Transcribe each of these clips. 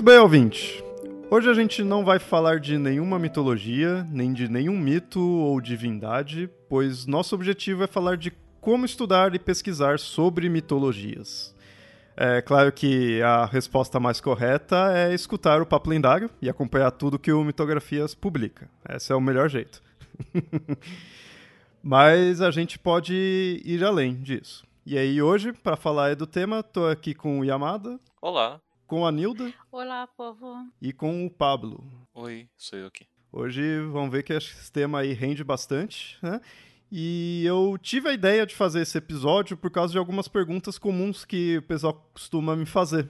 Muito bem, ouvinte. Hoje a gente não vai falar de nenhuma mitologia, nem de nenhum mito ou divindade, pois nosso objetivo é falar de como estudar e pesquisar sobre mitologias. É claro que a resposta mais correta é escutar o Papo Lendário e acompanhar tudo que o Mitografias publica. Esse é o melhor jeito. Mas a gente pode ir além disso. E aí, hoje, para falar do tema, estou aqui com o Yamada. Olá com a Nilda. Olá, povo. E com o Pablo. Oi, sou eu aqui. Hoje vamos ver que esse tema aí rende bastante, né? E eu tive a ideia de fazer esse episódio por causa de algumas perguntas comuns que o pessoal costuma me fazer.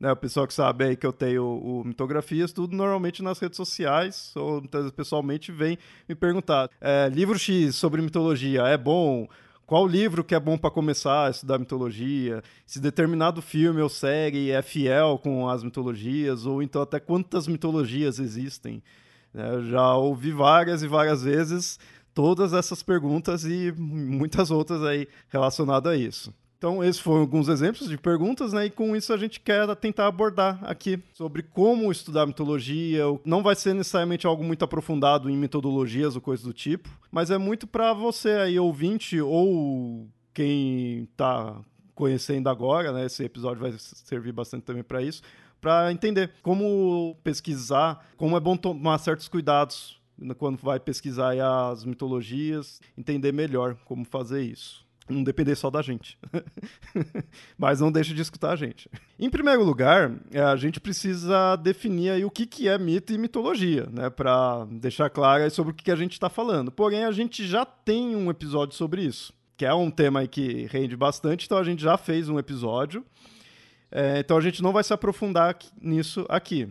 Né, o pessoal que sabe aí que eu tenho o, Mitografias, tudo normalmente nas redes sociais, ou pessoalmente vem me perguntar: é, livro X sobre mitologia é bom? Qual livro que é bom para começar a estudar mitologia, se determinado filme ou série é fiel com as mitologias, ou então até quantas mitologias existem. É, eu já ouvi várias e várias vezes todas essas perguntas e muitas outras aí relacionadas a isso. Então, esses foram alguns exemplos de perguntas, né? E com isso a gente quer tentar abordar aqui sobre como estudar mitologia. Não vai ser necessariamente algo muito aprofundado em metodologias ou coisas do tipo, mas é muito para você aí, ouvinte, ou quem está conhecendo agora, né? Esse episódio vai servir bastante também para isso, para entender como pesquisar, como é bom tomar certos cuidados quando vai pesquisar as mitologias, entender melhor como fazer isso não depender só da gente. Mas não deixe de escutar a gente. Em primeiro lugar, é, a gente precisa definir aí o que, que é mito e mitologia, né? Para deixar claro sobre o que, que a gente está falando. Porém, a gente já tem um episódio sobre isso, que é um tema aí que rende bastante, então a gente já fez um episódio. É, então a gente não vai se aprofundar nisso aqui.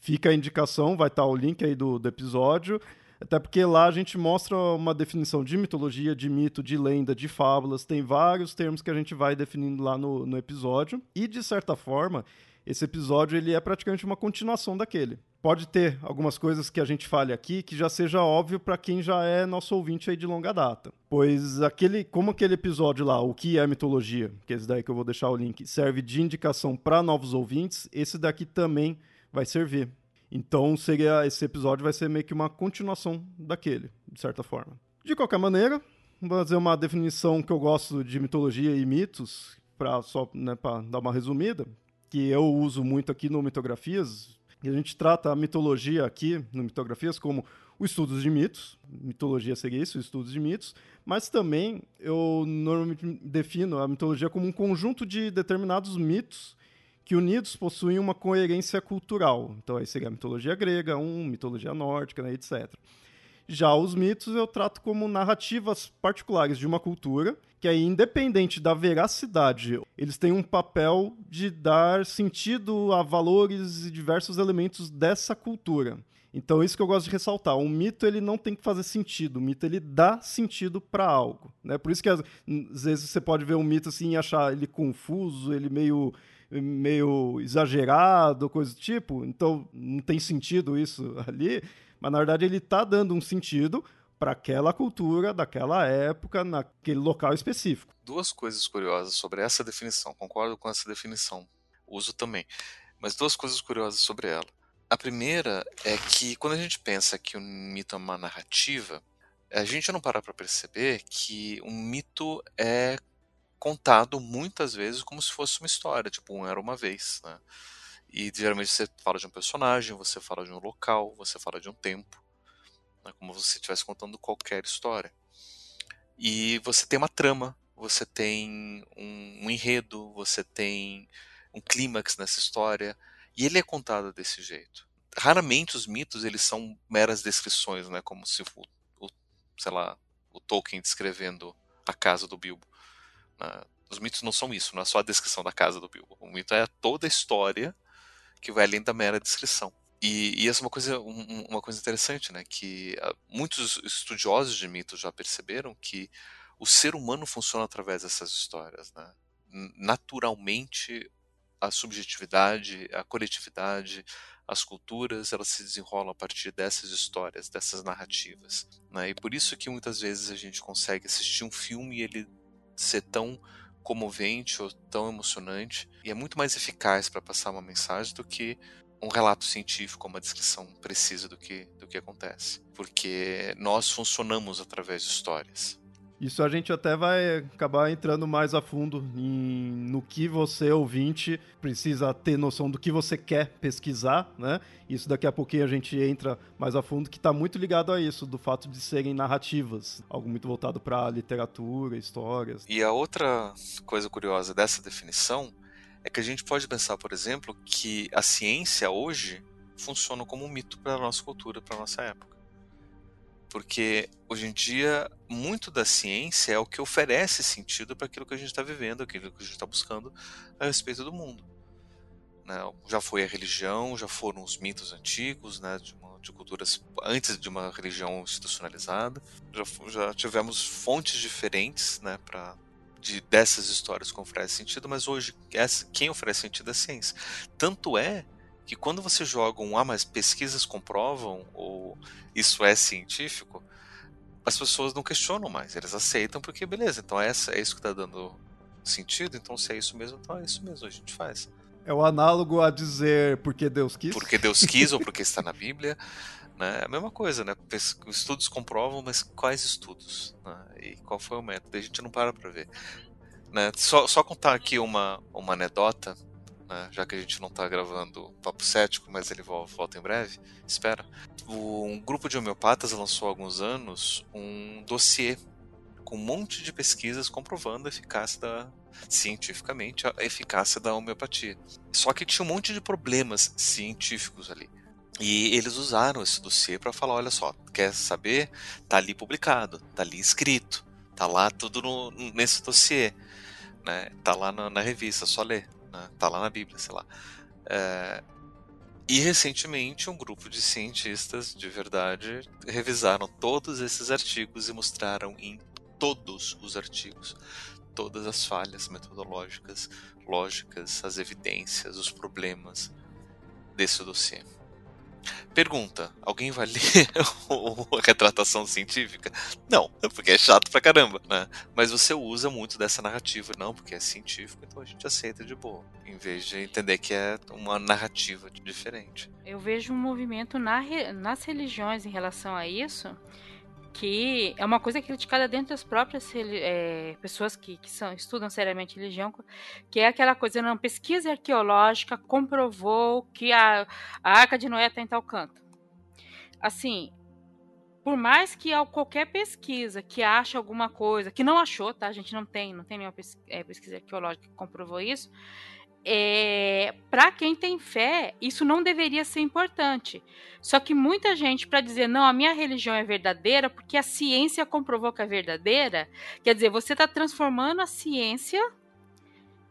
Fica a indicação, vai estar o link aí do, do episódio. Até porque lá a gente mostra uma definição de mitologia, de mito, de lenda, de fábulas. Tem vários termos que a gente vai definindo lá no, no episódio. E, de certa forma, esse episódio ele é praticamente uma continuação daquele. Pode ter algumas coisas que a gente fale aqui que já seja óbvio para quem já é nosso ouvinte aí de longa data. Pois aquele, como aquele episódio lá, o que é mitologia, que é esse daí que eu vou deixar o link, serve de indicação para novos ouvintes, esse daqui também vai servir. Então seria esse episódio vai ser meio que uma continuação daquele, de certa forma. De qualquer maneira, vou fazer uma definição que eu gosto de mitologia e mitos, para só né, dar uma resumida, que eu uso muito aqui no Mitografias. E a gente trata a mitologia aqui no Mitografias como os estudos de mitos, mitologia seria isso, estudos de mitos, mas também eu normalmente defino a mitologia como um conjunto de determinados mitos que unidos possuem uma coerência cultural. Então aí seria a mitologia grega, um, mitologia nórdica, né, etc. Já os mitos eu trato como narrativas particulares de uma cultura, que aí, independente da veracidade, eles têm um papel de dar sentido a valores e diversos elementos dessa cultura. Então, isso que eu gosto de ressaltar. Um mito ele não tem que fazer sentido. O mito ele dá sentido para algo. Né? Por isso que às vezes você pode ver um mito assim e achar ele confuso, ele meio meio exagerado, coisa do tipo, então não tem sentido isso ali, mas na verdade ele está dando um sentido para aquela cultura, daquela época, naquele local específico. Duas coisas curiosas sobre essa definição, concordo com essa definição, uso também, mas duas coisas curiosas sobre ela. A primeira é que quando a gente pensa que um mito é uma narrativa, a gente não para para perceber que um mito é contado muitas vezes como se fosse uma história, tipo um era uma vez, né? E geralmente você fala de um personagem, você fala de um local, você fala de um tempo, né? como se você estivesse contando qualquer história. E você tem uma trama você tem um, um enredo, você tem um clímax nessa história, e ele é contado desse jeito. Raramente os mitos eles são meras descrições, né, como se o, o sei lá, o Tolkien descrevendo a casa do Bilbo. Né? Os mitos não são isso, não é só a descrição da casa do Bilbo. O mito é toda a história que vai além da mera descrição. E, e essa é uma coisa, um, uma coisa interessante, né? Que uh, muitos estudiosos de mitos já perceberam que o ser humano funciona através dessas histórias, né? Naturalmente, a subjetividade, a coletividade, as culturas, elas se desenrolam a partir dessas histórias, dessas narrativas. Né? E por isso que muitas vezes a gente consegue assistir um filme e ele ser tão comovente ou tão emocionante e é muito mais eficaz para passar uma mensagem do que um relato científico, uma descrição precisa do que, do que acontece. Porque nós funcionamos através de histórias. Isso a gente até vai acabar entrando mais a fundo em, no que você, ouvinte, precisa ter noção do que você quer pesquisar, né? Isso daqui a pouquinho a gente entra mais a fundo, que está muito ligado a isso, do fato de serem narrativas, algo muito voltado para literatura, histórias. E a outra coisa curiosa dessa definição é que a gente pode pensar, por exemplo, que a ciência hoje funciona como um mito para a nossa cultura, para a nossa época porque hoje em dia muito da ciência é o que oferece sentido para aquilo que a gente está vivendo, aquilo que a gente está buscando a respeito do mundo. Né? Já foi a religião, já foram os mitos antigos, né? de, uma, de culturas antes de uma religião institucionalizada, já, já tivemos fontes diferentes, né, para de, dessas histórias que oferecem sentido, mas hoje essa, quem oferece sentido é a ciência. Tanto é que quando você joga um ah, mas pesquisas comprovam ou isso é científico, as pessoas não questionam mais, eles aceitam porque beleza, então essa é isso que está dando sentido, então se é isso mesmo, então é isso mesmo, a gente faz. É o análogo a dizer porque Deus quis. Porque Deus quis ou porque está na Bíblia. Né? É a mesma coisa, né? Estudos comprovam, mas quais estudos? Né? E qual foi o método? A gente não para para ver. Né? Só, só contar aqui uma, uma anedota né? já que a gente não está gravando Papo Cético, mas ele volta em breve, espera. Um grupo de homeopatas lançou há alguns anos um dossiê com um monte de pesquisas comprovando a eficácia da, cientificamente a eficácia da homeopatia. Só que tinha um monte de problemas científicos ali. E eles usaram esse dossiê para falar, olha só, quer saber? Tá ali publicado, tá ali escrito, tá lá tudo no, nesse dossiê, né? Tá lá na, na revista, só ler né? Tá lá na Bíblia, sei lá. É... E recentemente um grupo de cientistas de verdade revisaram todos esses artigos e mostraram em todos os artigos todas as falhas metodológicas, lógicas, as evidências, os problemas desse dossiê. Pergunta: alguém vai ler a retratação científica? Não, porque é chato pra caramba, né? Mas você usa muito dessa narrativa, não, porque é científico, então a gente aceita de boa, em vez de entender que é uma narrativa diferente. Eu vejo um movimento na, nas religiões em relação a isso, que é uma coisa criticada dentro das próprias é, pessoas que, que são, estudam seriamente religião, que é aquela coisa, não, pesquisa arqueológica comprovou que a, a Arca de Noé está em tal canto. Assim, por mais que qualquer pesquisa que ache alguma coisa, que não achou, tá? A gente não tem, não tem nenhuma é, pesquisa arqueológica que comprovou isso, é, para quem tem fé, isso não deveria ser importante. Só que muita gente, para dizer, não, a minha religião é verdadeira, porque a ciência comprovou que é verdadeira, quer dizer, você está transformando a ciência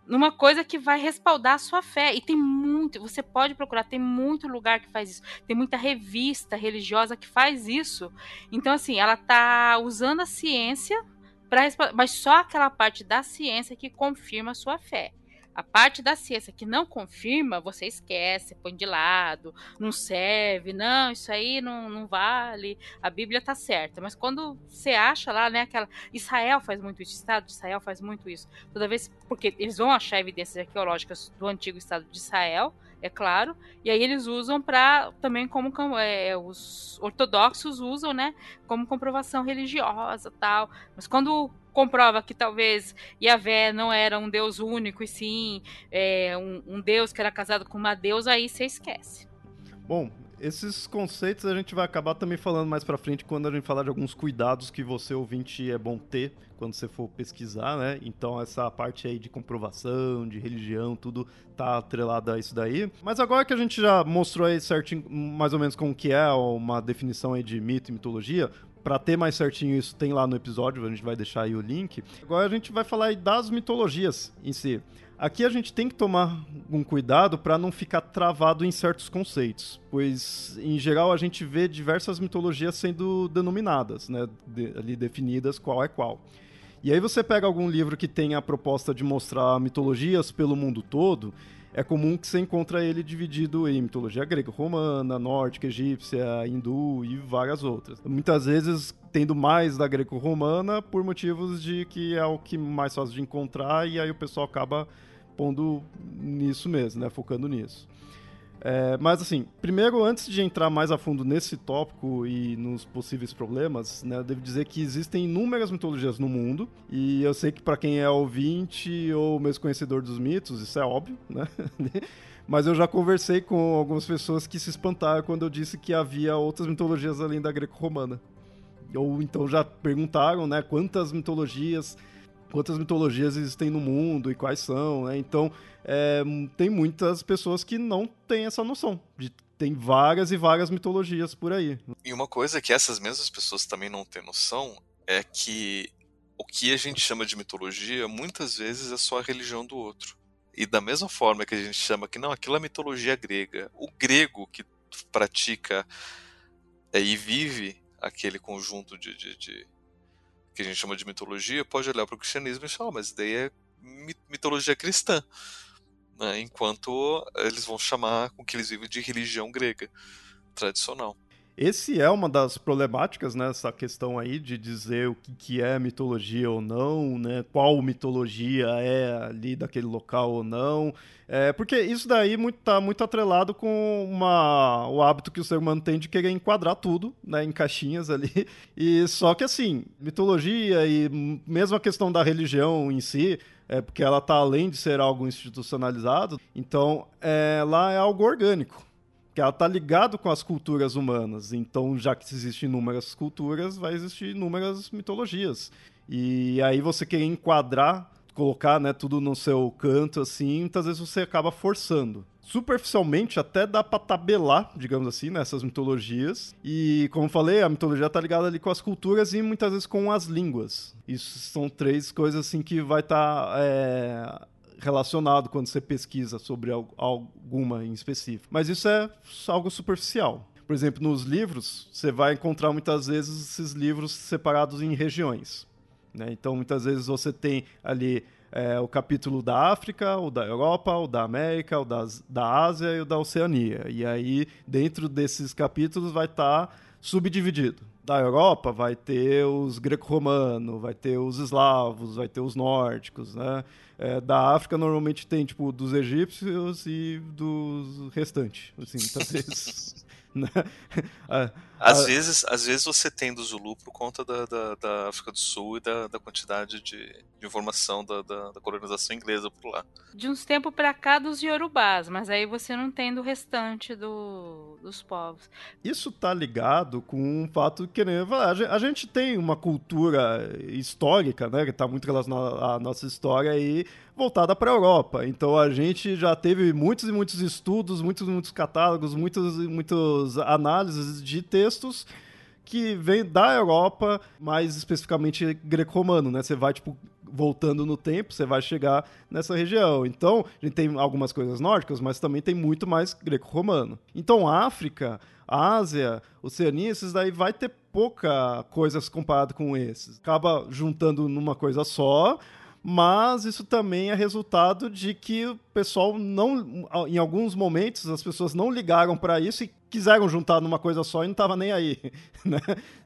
numa coisa que vai respaldar a sua fé. E tem muito, você pode procurar, tem muito lugar que faz isso. Tem muita revista religiosa que faz isso. Então, assim, ela está usando a ciência para mas só aquela parte da ciência que confirma a sua fé. A parte da ciência que não confirma, você esquece, põe de lado, não serve, não, isso aí não, não vale, a Bíblia tá certa. Mas quando você acha lá, né, aquela. Israel faz muito isso, o Estado de Israel faz muito isso. Toda vez. Porque eles vão achar evidências arqueológicas do antigo Estado de Israel, é claro, e aí eles usam para também como é, os ortodoxos usam, né, como comprovação religiosa tal. Mas quando comprova que talvez Yahvé não era um Deus único, e sim é, um, um, Deus que era casado com uma deusa, aí você esquece. Bom, Esses conceitos a gente vai acabar também falando mais pra frente quando a gente falar de alguns cuidados que você ouvinte é bom ter quando você for pesquisar, né? Então essa parte aí de comprovação, de religião, tudo tá atrelado a isso daí. Mas agora que a gente já mostrou aí certinho mais ou menos como que é uma definição aí de mito e mitologia, para ter mais certinho isso tem lá no episódio, a gente vai deixar aí o link. Agora a gente vai falar das mitologias em si. Aqui a gente tem que tomar um cuidado para não ficar travado em certos conceitos, pois em geral a gente vê diversas mitologias sendo denominadas, né, de, ali definidas qual é qual. E aí você pega algum livro que tem a proposta de mostrar mitologias pelo mundo todo, é comum que você encontra ele dividido em mitologia grega, romana, nórdica, egípcia, hindu e várias outras. Muitas vezes tendo mais da greco-romana por motivos de que é o que mais fácil de encontrar e aí o pessoal acaba pondo nisso mesmo, né, focando nisso. É, mas assim, primeiro, antes de entrar mais a fundo nesse tópico e nos possíveis problemas, né, eu devo dizer que existem inúmeras mitologias no mundo, e eu sei que para quem é ouvinte ou mesmo conhecedor dos mitos, isso é óbvio, né? mas eu já conversei com algumas pessoas que se espantaram quando eu disse que havia outras mitologias além da greco-romana. Ou então já perguntaram, né, quantas mitologias quantas mitologias existem no mundo e quais são, né? Então, é, tem muitas pessoas que não têm essa noção de tem várias e várias mitologias por aí. E uma coisa que essas mesmas pessoas também não têm noção é que o que a gente chama de mitologia muitas vezes é só a religião do outro. E da mesma forma que a gente chama que não, aquilo é mitologia grega, o grego que pratica é, e vive aquele conjunto de, de, de que a gente chama de mitologia, pode olhar para o cristianismo e falar, oh, mas daí é mitologia cristã. Né? Enquanto eles vão chamar com que eles vivem de religião grega tradicional. Esse é uma das problemáticas, né? Essa questão aí de dizer o que, que é mitologia ou não, né? Qual mitologia é ali daquele local ou não. É, porque isso daí muito, tá muito atrelado com uma, o hábito que o ser humano tem de querer enquadrar tudo, né? Em caixinhas ali. E só que assim, mitologia e mesmo a questão da religião em si, é porque ela tá além de ser algo institucionalizado, então é, lá é algo orgânico que ela está ligado com as culturas humanas. Então, já que existem inúmeras culturas, vai existir inúmeras mitologias. E aí você querer enquadrar, colocar né, tudo no seu canto, assim, muitas vezes você acaba forçando. Superficialmente, até dá para tabelar, digamos assim, nessas mitologias. E, como falei, a mitologia está ligada ali com as culturas e muitas vezes com as línguas. Isso são três coisas assim que vai estar tá, é, relacionado quando você pesquisa sobre alguma em específico. Mas isso é algo superficial. Por exemplo, nos livros, você vai encontrar muitas vezes esses livros separados em regiões. Né? Então, muitas vezes você tem ali é, o capítulo da África, o da Europa, o da América, o das, da Ásia e o da Oceania. E aí, dentro desses capítulos, vai estar tá subdividido. Da Europa vai ter os greco-romanos, vai ter os eslavos, vai ter os nórdicos, né? É, da África normalmente tem, tipo, dos egípcios e dos restantes, assim, muitas vezes. Né? às, vezes, às vezes você tem do Zulu por conta da, da, da África do Sul e da, da quantidade de, de informação da, da, da, colonização inglesa por lá. De uns tempos para cá dos Yorubás, mas aí você não tem do restante do, dos povos. Isso tá ligado com o fato que né, a gente tem uma cultura histórica, né, que tá muito relacionada à nossa história aí, voltada para a Europa. Então a gente já teve muitos e muitos estudos, muitos e muitos catálogos, muitas muitas análises de textos que vêm da Europa, mais especificamente greco-romano, né? Você vai tipo voltando no tempo, você vai chegar nessa região. Então, a gente tem algumas coisas nórdicas, mas também tem muito mais greco-romano. Então, África, Ásia, Oceania, esses daí vai ter pouca coisas comparado com esses. Acaba juntando numa coisa só, mas isso também é resultado de que o pessoal não, em alguns momentos, as pessoas não ligaram para isso e quiseram juntar numa coisa só e não estava nem aí, né?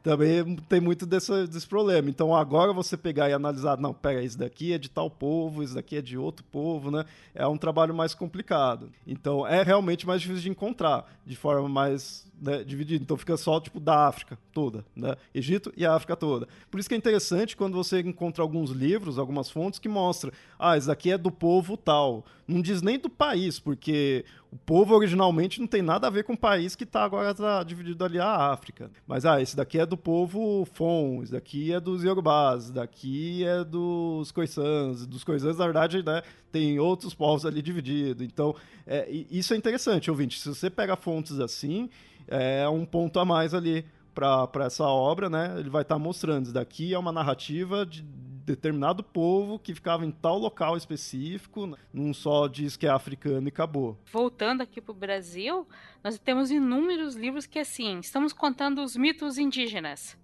Também tem muito desse, desse problema. Então agora você pegar e analisar, não, pega, isso daqui é de tal povo, isso daqui é de outro povo, né? É um trabalho mais complicado. Então é realmente mais difícil de encontrar de forma mais né, dividida. Então fica só tipo da África toda, né? Egito e a África toda. Por isso que é interessante quando você encontra alguns livros, algumas fontes que mostram, ah, isso daqui é do povo tal. Não diz nem do país, porque o povo originalmente não tem nada a ver com o país que está agora tá dividido ali a África. Mas, ah, esse daqui é do povo Fon, esse daqui é dos Yorubás, esse daqui é dos Khoisans. Dos Khoisans, na verdade, né, tem outros povos ali divididos. Então, é, isso é interessante, ouvinte. Se você pega fontes assim, é um ponto a mais ali para essa obra, né? Ele vai estar tá mostrando. Isso daqui é uma narrativa de determinado povo que ficava em tal local específico, não só diz que é africano e acabou. Voltando aqui para o Brasil, nós temos inúmeros livros que, assim, estamos contando os mitos indígenas.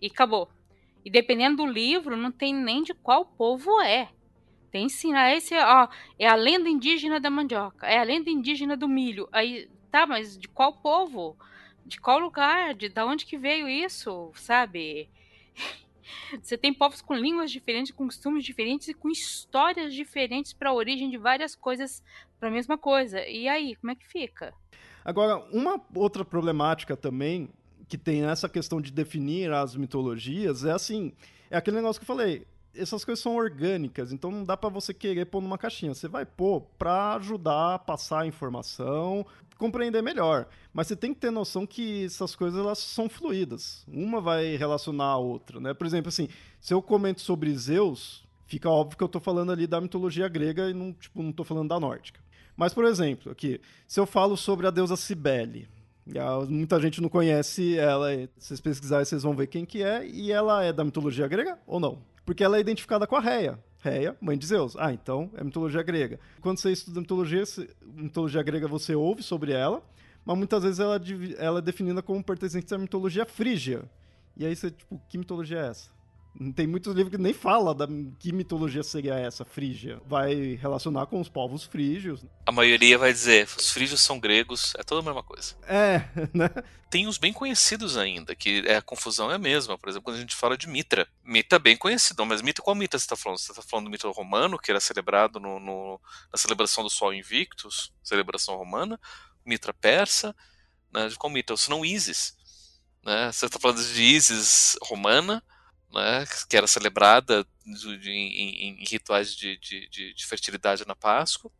E acabou. E dependendo do livro, não tem nem de qual povo é. Tem sim, ah, esse ó, é a lenda indígena da mandioca, é a lenda indígena do milho. Aí, tá, mas de qual povo? De qual lugar? De da onde que veio isso, sabe? Você tem povos com línguas diferentes, com costumes diferentes e com histórias diferentes para a origem de várias coisas para a mesma coisa. E aí, como é que fica? Agora, uma outra problemática também que tem essa questão de definir as mitologias é assim, é aquele negócio que eu falei, essas coisas são orgânicas, então não dá para você querer pôr numa caixinha. Você vai pôr para ajudar a passar a informação, compreender melhor. Mas você tem que ter noção que essas coisas elas são fluídas. Uma vai relacionar a outra, né? Por exemplo, assim, se eu comento sobre Zeus, fica óbvio que eu estou falando ali da mitologia grega e não, tipo, não tô falando da nórdica. Mas, por exemplo, aqui, se eu falo sobre a deusa Cibele, muita gente não conhece ela, se vocês pesquisarem vocês vão ver quem que é, e ela é da mitologia grega ou não? Porque ela é identificada com a Reia. Reia, mãe de Zeus. Ah, então é mitologia grega. Quando você estuda mitologia, mitologia grega, você ouve sobre ela, mas muitas vezes ela, ela é definida como pertencente à mitologia frígia. E aí você, tipo, que mitologia é essa? Tem muitos livros que nem fala da que mitologia seria essa, frígia. Vai relacionar com os povos frígios. A maioria vai dizer, os frígios são gregos, é toda a mesma coisa. É, né? Tem os bem conhecidos ainda, que é, a confusão é a mesma. Por exemplo, quando a gente fala de Mitra. Mitra é bem conhecido, mas Mitra, qual Mitra você está falando? Você está falando do mito romano, que era celebrado no, no, na celebração do Sol Invictus, celebração romana, Mitra persa, né? de qual Mitra? Senão Isis. Né? Você está falando de Isis romana, né, que era celebrada de, de, em, em, rituais de, de, fertilidade na Páscoa,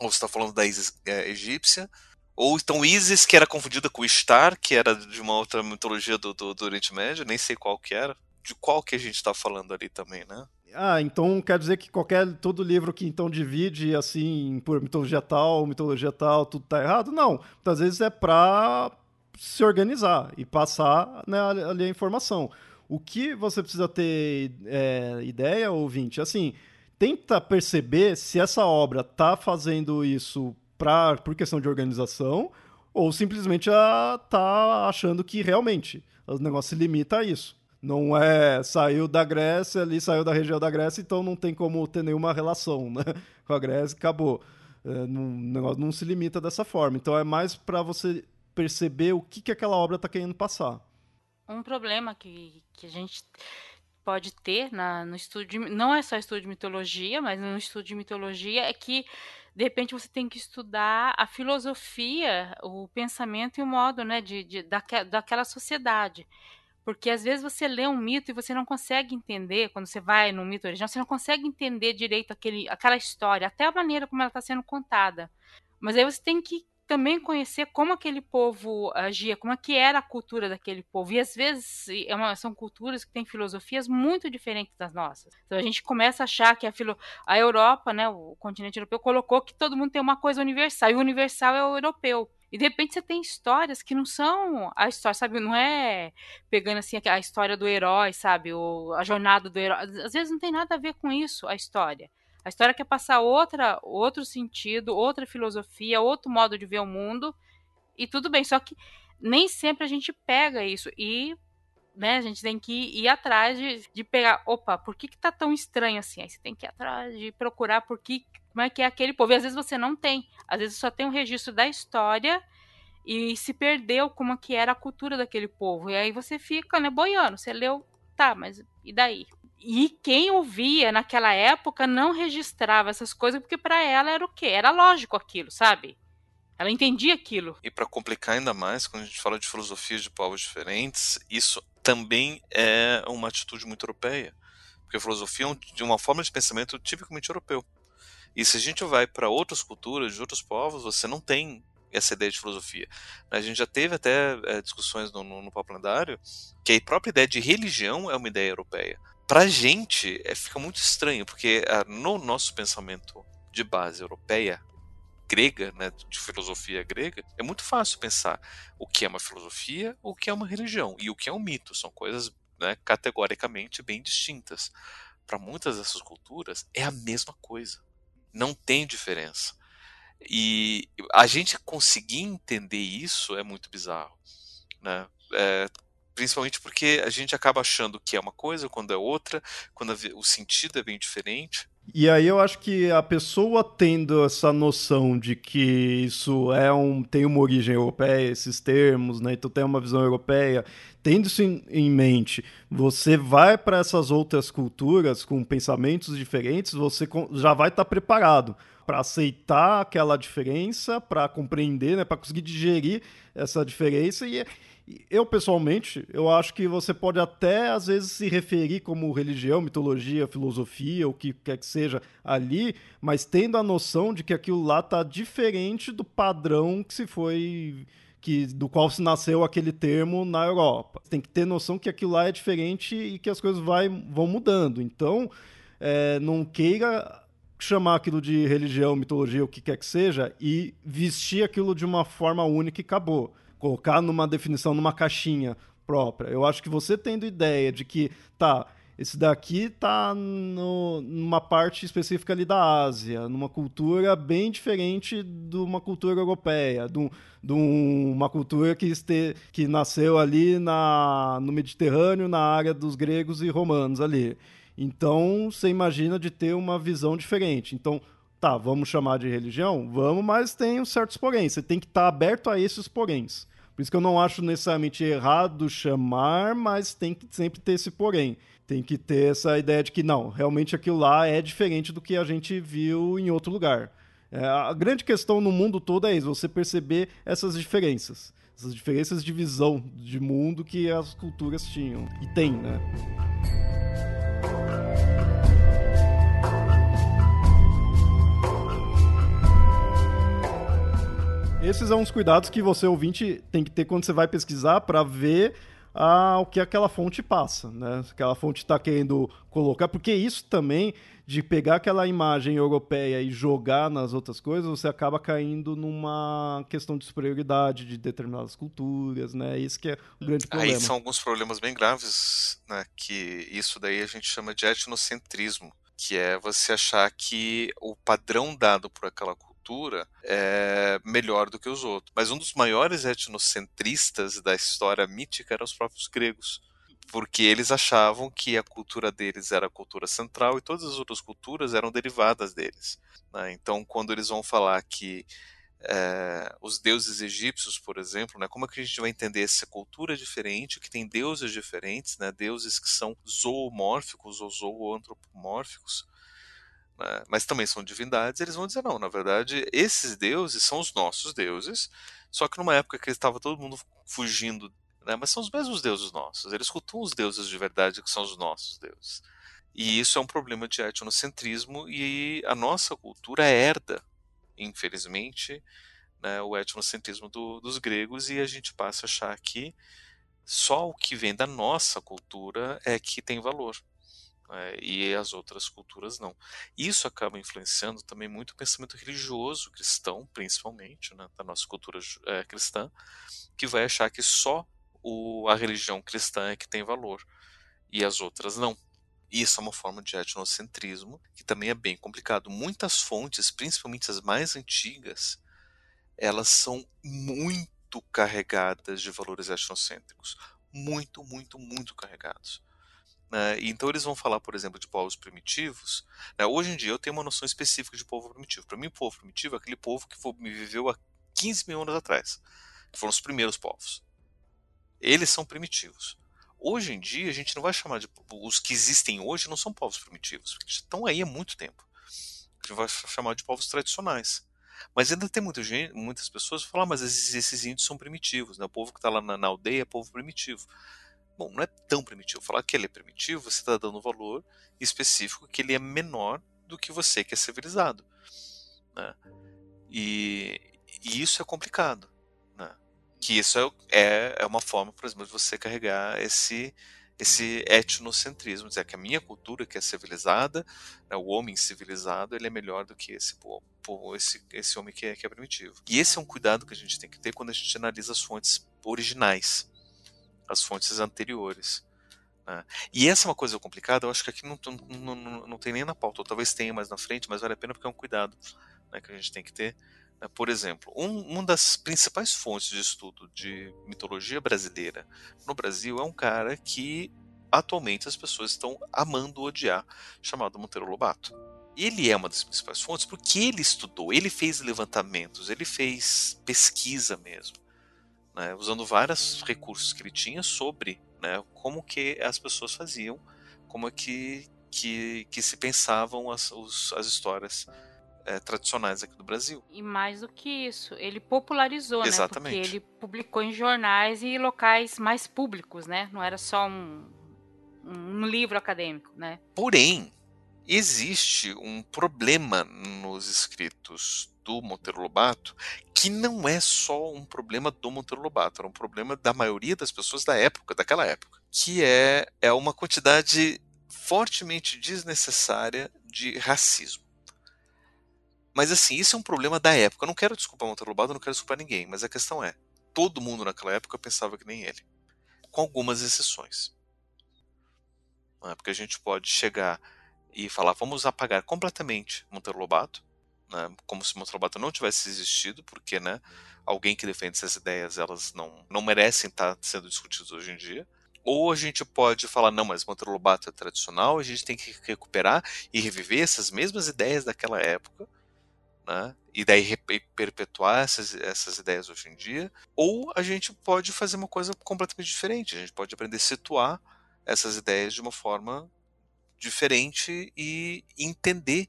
ou você está falando da Isis é, egípcia, ou então Isis, que era confundida com Star, que era de uma outra mitologia do, do, do Oriente Médio, nem sei qual que era. De qual que a gente está falando ali também, né? Ah, então quer dizer que qualquer todo livro que então divide assim por mitologia tal, mitologia tal, tudo tá errado? Não, muitas vezes é para se organizar e passar né, ali a informação. O que você precisa ter é, ideia, ouvinte, assim, tenta perceber se essa obra está fazendo isso pra, por questão de organização ou simplesmente está achando que realmente o negócio se limita a isso. Não é saiu da Grécia, ali saiu da região da Grécia, então não tem como ter nenhuma relação né, com a Grécia, acabou. É, não, o negócio não se limita dessa forma. Então é mais para você perceber o que, que aquela obra está querendo passar um problema que, que a gente pode ter na, no estudo de, não é só estudo de mitologia, mas no estudo de mitologia é que de repente você tem que estudar a filosofia, o pensamento e o modo, né, de, de daque, daquela sociedade. Porque às vezes você lê um mito e você não consegue entender, quando você vai no mito original, você não consegue entender direito aquele, aquela história, até a maneira como ela está sendo contada. Mas aí você tem que também conhecer como aquele povo agia, como é que era a cultura daquele povo. E às vezes é uma, são culturas que têm filosofias muito diferentes das nossas. Então a gente começa a achar que a, filo, a Europa, né, o continente europeu, colocou que todo mundo tem uma coisa universal, e o universal é o europeu. E de repente você tem histórias que não são a história, sabe? Não é pegando assim a história do herói, sabe? Ou a jornada do herói. Às vezes não tem nada a ver com isso a história. A história quer passar outra, outro sentido, outra filosofia, outro modo de ver o mundo. E tudo bem, só que nem sempre a gente pega isso. E né, a gente tem que ir, atrás de, de, pegar. Opa, por que, que tá tão estranho assim? Aí você tem que ir atrás de procurar por que, como é que é aquele povo. E às vezes você não tem. Às vezes só tem um registro da história e se perdeu como que era a cultura daquele povo. E aí você fica, né, boiando. Você leu, tá, mas e daí? E quem ouvia naquela época não registrava essas coisas porque para ela era o quê? Era lógico aquilo, sabe? Ela entendia aquilo. E para complicar ainda mais, quando a gente fala de filosofias de povos diferentes, isso também é uma atitude muito europeia. Porque a filosofia é uma forma de pensamento tipicamente europeu. E se a gente vai para outras culturas, de outros povos, você não tem essa ideia de filosofia. A gente já teve até é, discussões no, no, no Papo Lendário que a própria ideia de religião é uma ideia europeia. Para a gente, é, fica muito estranho, porque é, no nosso pensamento de base europeia, grega, né, de filosofia grega, é muito fácil pensar o que é uma filosofia, o que é uma religião e o que é um mito. São coisas né, categoricamente bem distintas. Para muitas dessas culturas, é a mesma coisa. Não tem diferença. E a gente conseguir entender isso é muito bizarro. Né? É, principalmente porque a gente acaba achando que é uma coisa quando é outra, quando o sentido é bem diferente. E aí eu acho que a pessoa tendo essa noção de que isso é um tem uma origem europeia, esses termos, né? Então tem uma visão europeia, tendo isso em mente, você vai para essas outras culturas com pensamentos diferentes, você já vai estar tá preparado para aceitar aquela diferença, para compreender, né, para conseguir digerir essa diferença e eu pessoalmente, eu acho que você pode até às vezes se referir como religião, mitologia, filosofia, o que quer que seja ali, mas tendo a noção de que aquilo lá tá diferente do padrão que se foi que do qual se nasceu aquele termo na Europa. Tem que ter noção que aquilo lá é diferente e que as coisas vai, vão mudando. Então, é, não queira chamar aquilo de religião, mitologia, o que quer que seja, e vestir aquilo de uma forma única e acabou. Colocar numa definição, numa caixinha própria. Eu acho que você tendo ideia de que, tá, esse daqui tá no, numa parte específica ali da Ásia, numa cultura bem diferente de uma cultura europeia, de, de uma cultura que, este, que nasceu ali na, no Mediterrâneo, na área dos gregos e romanos ali. Então, você imagina de ter uma visão diferente. Então, tá, vamos chamar de religião? Vamos, mas tem uns certos porém. Você tem que estar tá aberto a esses poréns. Por isso que eu não acho necessariamente errado chamar, mas tem que sempre ter esse porém. Tem que ter essa ideia de que, não, realmente aquilo lá é diferente do que a gente viu em outro lugar. É, a grande questão no mundo todo é isso, você perceber essas diferenças. Essas diferenças de visão de mundo que as culturas tinham. E tem, né? Esses são os cuidados que você, ouvinte, tem que ter quando você vai pesquisar para ver ah, o que aquela fonte passa, né? Se aquela fonte está querendo colocar, porque isso também de pegar aquela imagem europeia e jogar nas outras coisas, você acaba caindo numa questão de superioridade de determinadas culturas, né? Isso que é o grande problema. Aí são alguns problemas bem graves, né? Que isso daí a gente chama de etnocentrismo, que é você achar que o padrão dado por aquela cultura cultura é melhor do que os outros. Mas um dos maiores etnocentristas da história mítica eram os próprios gregos. Porque eles achavam que a cultura deles era a cultura central e todas as outras culturas eram derivadas deles. Né? Então, quando eles vão falar que é, os deuses egípcios, por exemplo, né, como é que a gente vai entender essa cultura diferente, que tem deuses diferentes, né, deuses que são zoomórficos ou zooantropomórficos, né, mas também são divindades, eles vão dizer, não, na verdade, esses deuses são os nossos deuses, só que numa época que estava todo mundo fugindo, né, mas são os mesmos deuses nossos, eles cultuam os deuses de verdade que são os nossos deuses. E isso é um problema de etnocentrismo e a nossa cultura herda, infelizmente, né, o etnocentrismo do, dos gregos e a gente passa a achar que só o que vem da nossa cultura é que tem valor é, e as outras culturas não. Isso acaba influenciando também muito o pensamento religioso cristão, principalmente, né, da nossa cultura é, cristã, que vai achar que só o, a religião cristã é que tem valor e as outras não. Isso é uma forma de etnocentrismo que também é bem complicado. Muitas fontes, principalmente as mais antigas, elas são muito carregadas de valores etnocêntricos. Muito, muito, muito carregados. Né? Então eles vão falar, por exemplo, de povos primitivos. Né? Hoje em dia eu tenho uma noção específica de povo primitivo. Para mim, povo primitivo é aquele povo que viveu há 15 mil anos atrás, que foram os primeiros povos. Eles são primitivos. Hoje em dia a gente não vai chamar de os que existem hoje não são povos primitivos, porque estão aí há muito tempo. A gente vai chamar de povos tradicionais. Mas ainda tem muita gente, muitas pessoas que falam, ah, mas esses, esses índios são primitivos, né? o povo que está lá na, na aldeia é povo primitivo. Bom, não é tão primitivo. Falar que ele é primitivo, você está dando um valor específico que ele é menor do que você que é civilizado. Né? E, E isso é complicado. Né? Que isso é, é, é uma forma, por exemplo, de você carregar esse, esse etnocentrismo, dizer que a minha cultura, que é civilizada, né, o homem civilizado, ele é melhor do que esse, esse, esse homem que é, que é primitivo. E esse é um cuidado que a gente tem que ter quando a gente analisa as fontes originais, as fontes anteriores. Né? E essa é uma coisa complicada, eu acho que aqui não, não, não, não tem nem na pauta, ou talvez tenha mais na frente, mas vale a pena porque é um cuidado né, que a gente tem que ter. Né? Por exemplo, um, uma das principais fontes de estudo de mitologia brasileira no Brasil é um cara que atualmente as pessoas estão amando odiar, chamado Monteiro Lobato. Ele é uma das principais fontes porque ele estudou, ele fez levantamentos, ele fez pesquisa mesmo, né, usando vários recursos que ele tinha sobre né? Como que as pessoas faziam, como é que, que, que se pensavam as, os, as histórias é, tradicionais aqui do Brasil. E mais do que isso, ele popularizou, Exatamente. né? Porque ele publicou em jornais e locais mais públicos, né? Não era só um, um livro acadêmico, né? Porém, existe um problema nos escritos do Monteiro Lobato que não é só um problema do Monteiro Lobato, era um problema da maioria das pessoas da época, daquela época, que é, é uma quantidade fortemente desnecessária de racismo. Mas assim, isso é um problema da época. Eu não quero desculpar Monteiro Lobato, não quero desculpar ninguém, mas a questão é, todo mundo naquela época pensava que nem ele, com algumas exceções. É? Porque a gente pode chegar e falar, vamos apagar completamente Monteiro Lobato, né, como se Monteiro Lobato não tivesse existido, porque né, alguém que defende essas ideias elas não, não merecem estar sendo discutidas hoje em dia. Ou a gente pode falar, não, mas Monteiro Lobato é tradicional, a gente tem que recuperar e reviver essas mesmas ideias daquela época, né? E daí perpetuar essas, essas ideias hoje em dia. Ou a gente pode fazer uma coisa completamente diferente, a gente pode aprender a situar essas ideias de uma forma diferente e entender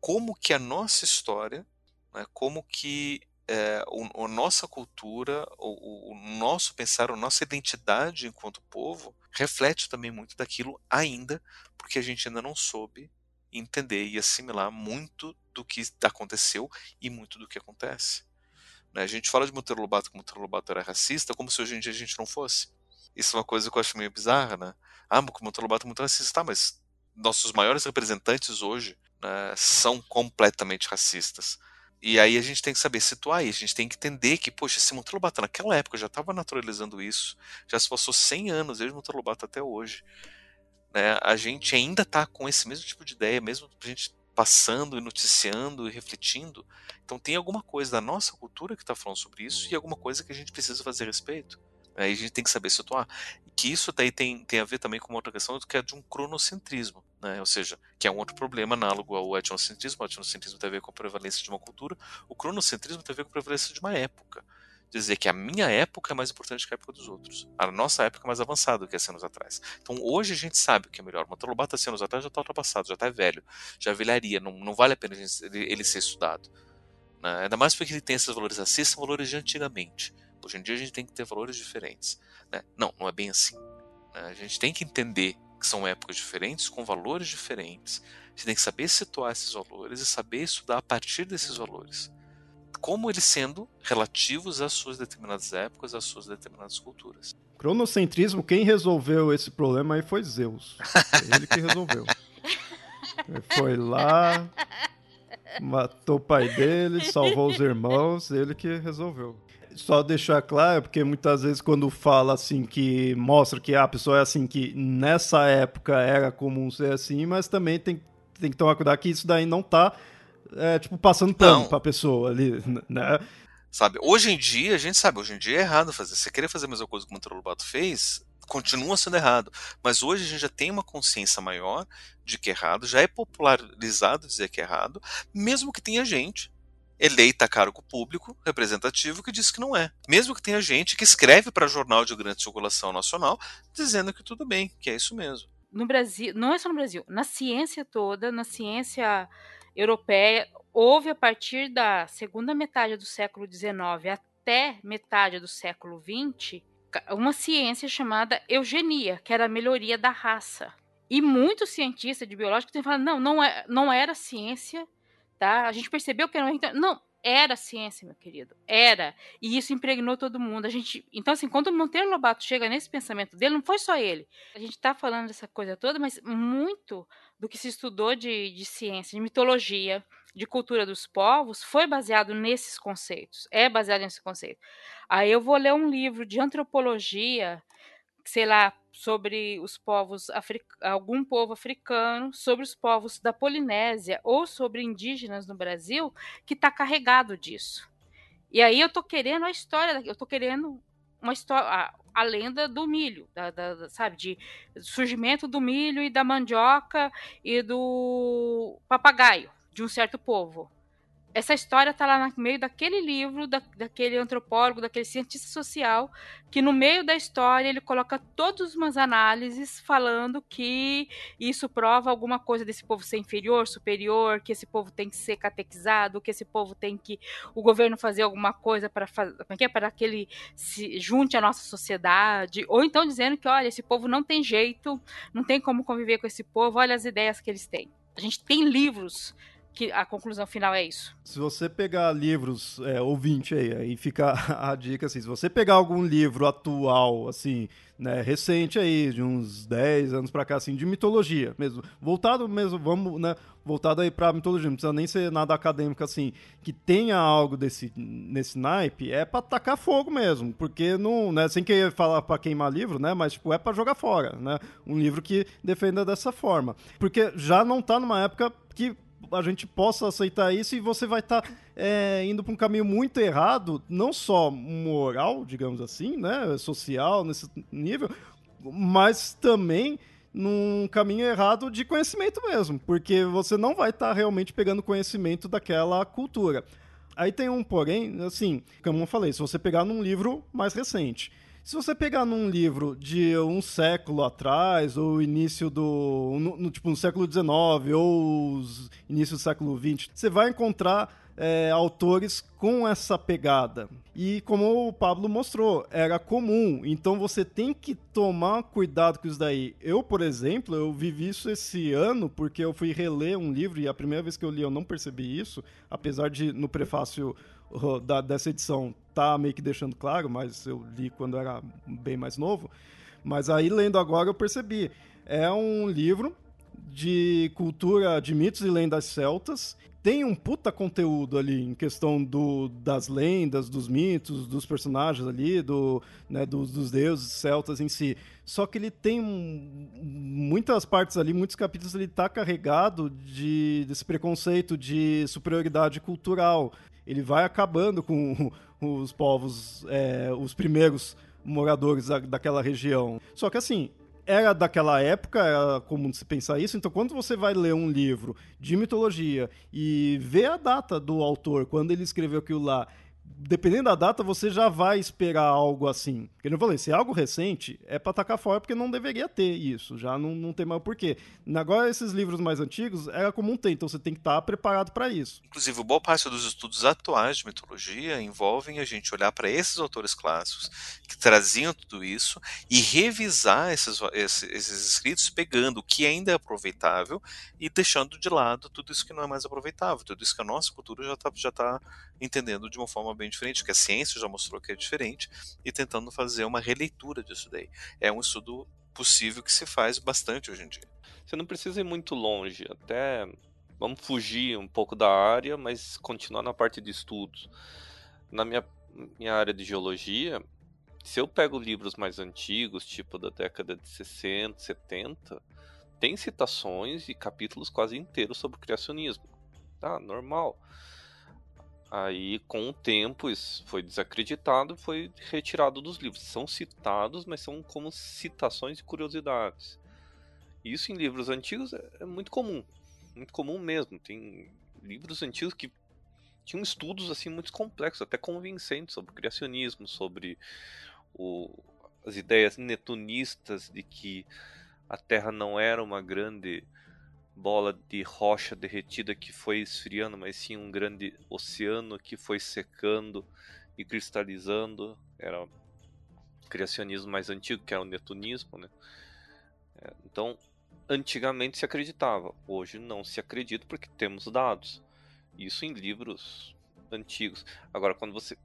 como que a nossa história, né, como que é, o, a nossa cultura, o, o, nosso pensar, a nossa identidade enquanto povo reflete também muito daquilo ainda, porque a gente ainda não soube entender e assimilar muito do que aconteceu e muito do que acontece. Né? A gente fala de Monteiro Lobato como Monteiro Lobato era racista, como se hoje em dia a gente não fosse. Isso é uma coisa que eu acho meio bizarra, né? Ah, Monteiro Lobato é muito racista, tá, mas nossos maiores representantes hoje né, são completamente racistas. E aí a gente tem que saber situar isso, a gente tem que entender que, poxa, Monteiro Lobato naquela época já estava naturalizando isso, já se passou 100 anos desde Monteiro Lobato até hoje. Né, a gente ainda está com esse mesmo tipo de ideia, mesmo a gente passando e noticiando e refletindo. Então tem alguma coisa da nossa cultura que está falando sobre isso e alguma coisa que a gente precisa fazer a respeito. Aí a gente tem que saber situar. Que isso daí tem, tem a ver também com uma outra questão que é de um cronocentrismo, né? ou seja, que é um outro problema análogo ao etnocentrismo. O etnocentrismo tem a ver com a prevalência de uma cultura, o cronocentrismo tem a ver com a prevalência de uma época. Dizer que a minha época é mais importante que a época dos outros. A nossa época é mais avançada do que há 100 anos atrás. Então hoje a gente sabe o que é melhor. Lobato há 100 anos atrás já está ultrapassado, já está velho, já velharia, não, não vale a pena ele, ele ser estudado. Né? Ainda mais porque ele tem esses valores assim, são valores de antigamente. Hoje em dia a gente tem que ter valores diferentes. Né? Não, não é bem assim. Né? A gente tem que entender que são épocas diferentes, com valores diferentes. Gente tem que saber situar esses valores e saber estudar a partir desses valores. Como eles sendo relativos às suas determinadas épocas, às suas determinadas culturas. Cronocentrismo, quem resolveu esse problema aí foi Zeus. Ele que resolveu. Ele foi lá, matou o pai dele, salvou os irmãos, ele que resolveu só deixar claro, porque muitas vezes quando fala assim que mostra que a pessoa é assim, que nessa época era comum ser assim, mas também tem, tem que tomar cuidado que isso daí não tá, é, tipo, passando pano pra pessoa ali, né? Sabe, hoje em dia, a gente sabe, hoje em dia é errado fazer. Você querer fazer a mesma coisa que o Monteiro Lobato fez, continua sendo errado. Mas hoje a gente já tem uma consciência maior de que é errado, já é popularizado dizer que é errado, mesmo que tenha gente eleita a cargo público representativo que diz que não é. Mesmo que tenha gente que escreve para jornal de grande circulação nacional dizendo que tudo bem, que é isso mesmo. No Brasil, não é só no Brasil, na ciência toda, na ciência europeia, houve a partir da segunda metade do século XIX até metade do século XX uma ciência chamada eugenia, que era a melhoria da raça. E muitos cientistas de biológica têm falado, não, não, é, não era ciência tá? A gente percebeu que era uma não, era ciência, meu querido. Era. E isso impregnou todo mundo. A gente, então, assim, quando o Monteiro Lobato chega nesse pensamento dele, não foi só ele. A gente está falando dessa coisa toda, mas muito do que se estudou de, de ciência, de mitologia, de cultura dos povos, foi baseado nesses conceitos. É baseado nesse conceito. Aí eu vou ler um livro de antropologia, sei lá, sobre os povos algum povo africano, sobre os povos da Polinésia ou sobre indígenas no Brasil que está carregado disso. E aí eu tô querendo a história, eu tô querendo uma história, a, a lenda do milho, da, da, sabe, de surgimento do milho e da mandioca e do papagaio de um certo povo essa história está lá no meio daquele livro, da, daquele antropólogo, daquele cientista social, que no meio da história ele coloca todas umas análises falando que isso prova alguma coisa desse povo ser inferior, superior, que esse povo tem que ser catequizado, que esse povo tem que o governo fazer alguma coisa para fazer, é, para que ele se junte à nossa sociedade, ou então dizendo que olha, esse povo não tem jeito, não tem como conviver com esse povo, olha as ideias que eles têm. A gente tem livros que a conclusão final é isso. Se você pegar livros, é, ouvinte aí, aí fica a dica assim, se você pegar algum livro atual, assim, né, recente aí, de uns 10 anos pra cá, assim, de mitologia mesmo, voltado mesmo, vamos, né, voltado aí pra mitologia, não precisa nem ser nada acadêmico, assim, que tenha algo desse, nesse naipe, é pra tacar fogo mesmo, porque não, né, sem querer falar pra queimar livro, né, mas, tipo, é pra jogar fora, né, um livro que defenda dessa forma, porque já não tá numa época que a gente possa aceitar isso e você vai estar tá, é, indo para um caminho muito errado, não só moral, digamos assim, né, social nesse nível, mas também num caminho errado de conhecimento mesmo, porque você não vai estar tá realmente pegando conhecimento daquela cultura. Aí tem um porém, assim, como eu falei, se você pegar num livro mais recente, se você pegar num livro de um século atrás, ou início do. No, no, tipo, no século XIX, ou início do século XX, você vai encontrar é, autores com essa pegada. E como o Pablo mostrou, era comum. Então você tem que tomar cuidado com isso daí. Eu, por exemplo, eu vivi isso esse ano porque eu fui reler um livro e a primeira vez que eu li eu não percebi isso, apesar de no prefácio da, dessa edição tá meio que deixando claro, mas eu li quando era bem mais novo. Mas aí, lendo agora, eu percebi. É um livro de cultura de mitos e lendas celtas. Tem um puta conteúdo ali em questão do, das lendas, dos mitos, dos personagens ali, do, né, dos, dos deuses celtas em si. Só que ele tem muitas partes ali, muitos capítulos, ele tá carregado de, desse preconceito de superioridade cultural ele vai acabando com os povos, é, os primeiros moradores da, daquela região. Só que assim, era daquela época, era comum se pensar isso, então quando você vai ler um livro de mitologia e vê a data do autor, quando ele escreveu aquilo lá, dependendo da data, você já vai esperar algo assim. Porque eu falei, se é algo recente, é para tacar fora porque não deveria ter isso. Já não, não tem mais porquê. Agora, esses livros mais antigos, era comum ter, então você tem que estar preparado para isso. Inclusive, boa parte dos estudos atuais de mitologia envolvem a gente olhar para esses autores clássicos que traziam tudo isso e revisar esses, esses, esses escritos, pegando o que ainda é aproveitável e deixando de lado tudo isso que não é mais aproveitável, tudo isso que a nossa cultura já está já tá entendendo de uma forma bem diferente, que a ciência já mostrou que é diferente, e tentando fazer uma releitura disso daí. É um estudo possível que se faz bastante hoje em dia. Você não precisa ir muito longe, até vamos fugir um pouco da área, mas continuar na parte de estudos. Na minha, minha área de geologia, se eu pego livros mais antigos, tipo da década de 60, 70, tem citações e capítulos quase inteiros sobre criacionismo. Tá, normal. Aí, com o tempo, isso foi desacreditado foi retirado dos livros. São citados, mas são como citações e curiosidades. Isso em livros antigos é, é muito comum. Muito comum mesmo. Tem livros antigos que tinham estudos assim muito complexos, até convincentes sobre criacionismo, sobre o, as ideias netunistas de que a Terra não era uma grande bola de rocha derretida que foi esfriando, mas sim um grande oceano que foi secando e cristalizando. Era o criacionismo mais antigo, que era o netunismo, né? É, então, antigamente se acreditava, hoje não se acredita porque temos dados. Isso em livros antigos. Agora, quando você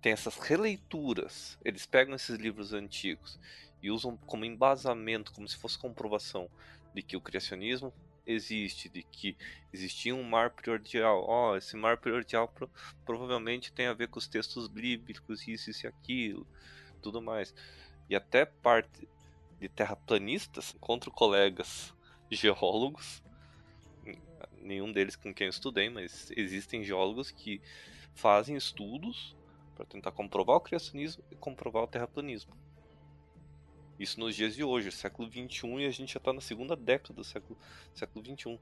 tem essas releituras, eles pegam esses livros antigos e usam como embasamento, como se fosse comprovação de que o criacionismo existe, de que existia um mar primordial. Ó, oh, esse mar primordial pro, provavelmente tem a ver com os textos bíblicos, isso, isso e aquilo, tudo mais. E até parte de terraplanistas, encontro colegas geólogos, nenhum deles com quem eu estudei, mas existem geólogos que fazem estudos para tentar comprovar o criacionismo e comprovar o terraplanismo. Isso nos dias de hoje, século XXI, e a gente já está na segunda década do século, século XXI.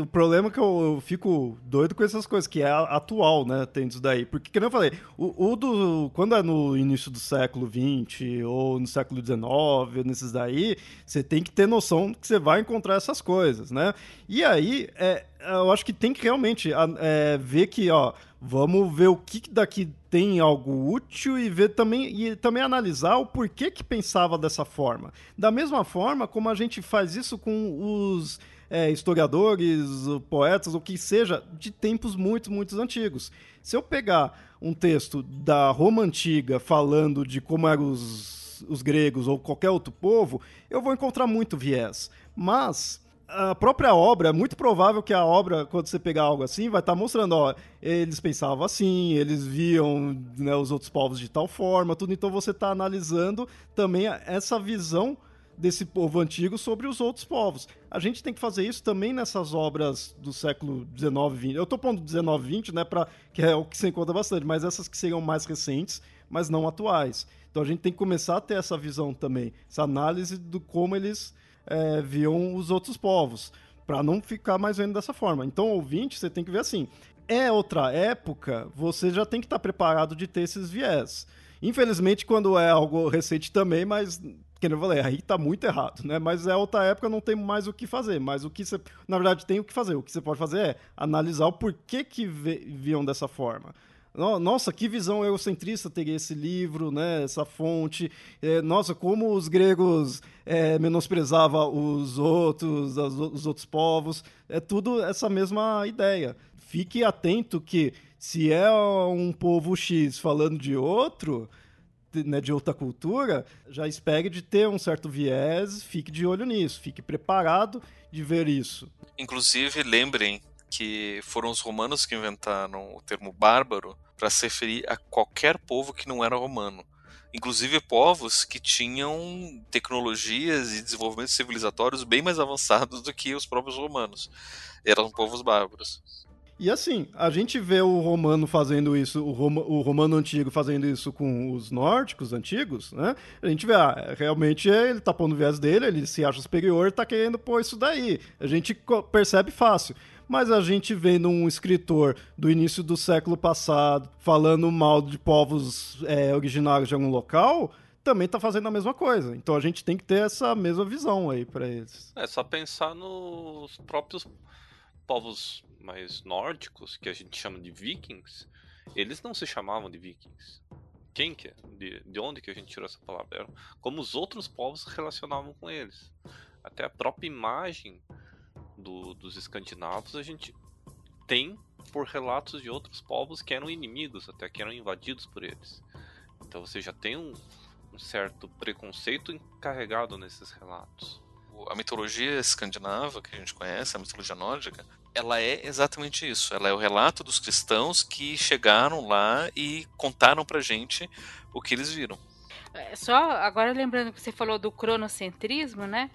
O problema é que eu, eu, fico doido com essas coisas, que é atual, né? Tem isso daí. Porque, como eu falei, o, o, do. Quando é no início do século XX ou no século XIX, nesses daí, você tem que ter noção que você vai encontrar essas coisas, né? E aí, é, eu acho que tem que realmente é, ver que, ó, vamos ver o que daqui tem algo útil e ver também e também analisar o porquê que pensava dessa forma. Da mesma forma como a gente faz isso com os é, historiadores, poetas, o que seja, de tempos muito, muito antigos. Se eu pegar um texto da Roma Antiga falando de como eram os, os gregos ou qualquer outro povo, eu vou encontrar muito viés. Mas a própria obra, é muito provável que a obra, quando você pegar algo assim, vai estar tá mostrando, ó, eles pensavam assim, eles viam né, os outros povos de tal forma, tudo. Então você está analisando também essa visão desse povo antigo sobre os outros povos. A gente tem que fazer isso também nessas obras do século 19, 20. Eu estou pondo 19, 20, né, para que é o que se encontra bastante, mas essas que seriam mais recentes, mas não atuais. Então a gente tem que começar a ter essa visão também, essa análise do como eles é, viam os outros povos, para não ficar mais vendo dessa forma. Então, ouvinte, você tem que ver assim: é outra época, você já tem que estar tá preparado de ter esses viés. Infelizmente, quando é algo recente também, mas que eu falei, aí tá muito errado, né? Mas é outra época, não tem mais o que fazer. Mas o que você, na verdade, tem o que fazer. O que você pode fazer é analisar o porquê que viam dessa forma. Nossa, que visão eurocentrista teria esse livro, né? Essa fonte. É, nossa, como os gregos é, menosprezavam os outros, as, os outros povos. É tudo essa mesma ideia. Fique atento que se é um povo X falando de outro, né, de outra cultura, já espere de ter um certo viés, fique de olho nisso, fique preparado de ver isso. Inclusive, lembrem que foram os romanos que inventaram o termo bárbaro para se referir a qualquer povo que não era romano. Inclusive povos que tinham tecnologias e desenvolvimentos civilizatórios bem mais avançados do que os próprios romanos. Eram povos bárbaros. E assim, a gente vê o romano fazendo isso, o, Roma, o romano antigo fazendo isso com os nórdicos antigos, né? A gente vê, ah, realmente ele tá pondo o viés dele, ele se acha superior tá querendo pôr isso daí. A gente percebe fácil mas a gente vendo um escritor do início do século passado falando mal de povos é, originários de algum local, também está fazendo a mesma coisa. Então a gente tem que ter essa mesma visão aí para eles. É só pensar nos próprios povos mais nórdicos, que a gente chama de vikings. Eles não se chamavam de vikings. Quem que é? De, de onde que a gente tirou essa palavra? Como os outros povos se relacionavam com eles. Até a própria imagem do, dos escandinavos a gente tem por relatos de outros povos que eram inimigos, até que eram invadidos por eles. Então você já tem um, um certo preconceito encarregado nesses relatos. A mitologia escandinava que a gente conhece, a mitologia nórdica, ela é exatamente isso. Ela é o relato dos cristãos que chegaram lá e contaram pra gente o que eles viram. É, só agora lembrando que você falou do cronocentrismo, né?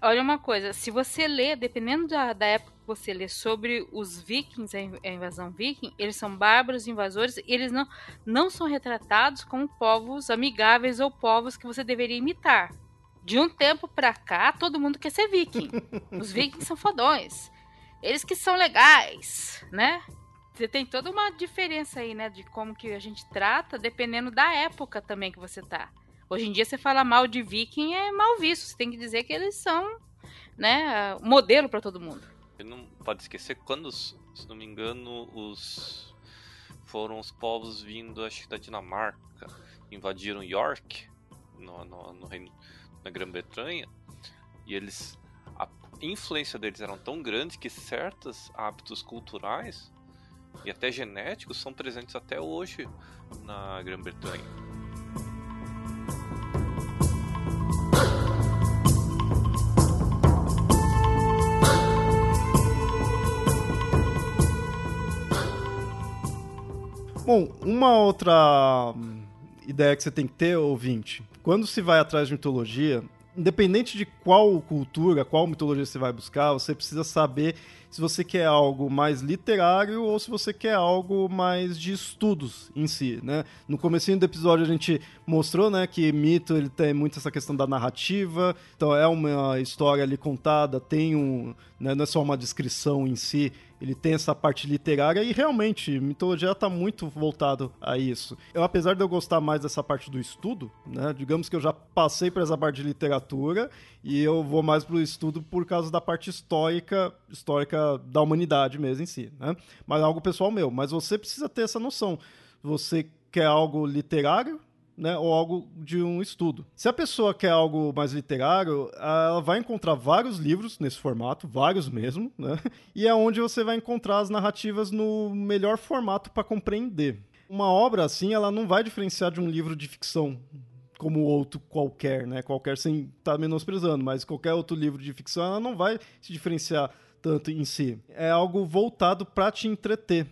Olha uma coisa, se você lê, dependendo da, da época que você lê sobre os vikings, a invasão viking, eles são bárbaros, invasores, e eles não, não são retratados como povos amigáveis ou povos que você deveria imitar. De um tempo pra cá, todo mundo quer ser viking. Os vikings são fodões. Eles que são legais, né? Você tem toda uma diferença aí, né? De como que a gente trata, dependendo da época também que você tá. Hoje em dia, você fala mal de viking é mal visto. Você tem que dizer que eles são, né, modelo para todo mundo. Você não pode esquecer quando, se não me engano, os foram os povos vindo, acho da Dinamarca, invadiram York, no, no, no reino, na Grã-Bretanha, e eles influência deles eram tão grande que certos hábitos culturais e até genéticos são presentes até hoje na Grã-Bretanha. Bom, uma outra ideia que você tem que ter, ouvinte, quando se vai atrás de mitologia, independente de qual cultura, qual mitologia você vai buscar, você precisa saber se você quer algo mais literário ou se você quer algo mais de estudos em si, né? No comecinho do episódio a gente mostrou, né, que mito ele tem muito essa questão da narrativa, então é uma história ali contada, tem um, né, não é só uma descrição em si, ele tem essa parte literária e realmente mitologia está muito voltado a isso. Eu apesar de eu gostar mais dessa parte do estudo, né, digamos que eu já passei por essa parte de literatura e eu vou mais para o estudo por causa da parte histórica, histórica da humanidade mesmo em si, né? Mas é algo pessoal meu. Mas você precisa ter essa noção. Você quer algo literário, né, ou algo de um estudo. Se a pessoa quer algo mais literário, ela vai encontrar vários livros nesse formato, vários mesmo, né? E é onde você vai encontrar as narrativas no melhor formato para compreender. Uma obra assim, ela não vai diferenciar de um livro de ficção como outro qualquer, né? Qualquer sem estar tá menosprezando, mas qualquer outro livro de ficção ela não vai se diferenciar tanto em si. É algo voltado para te entreter,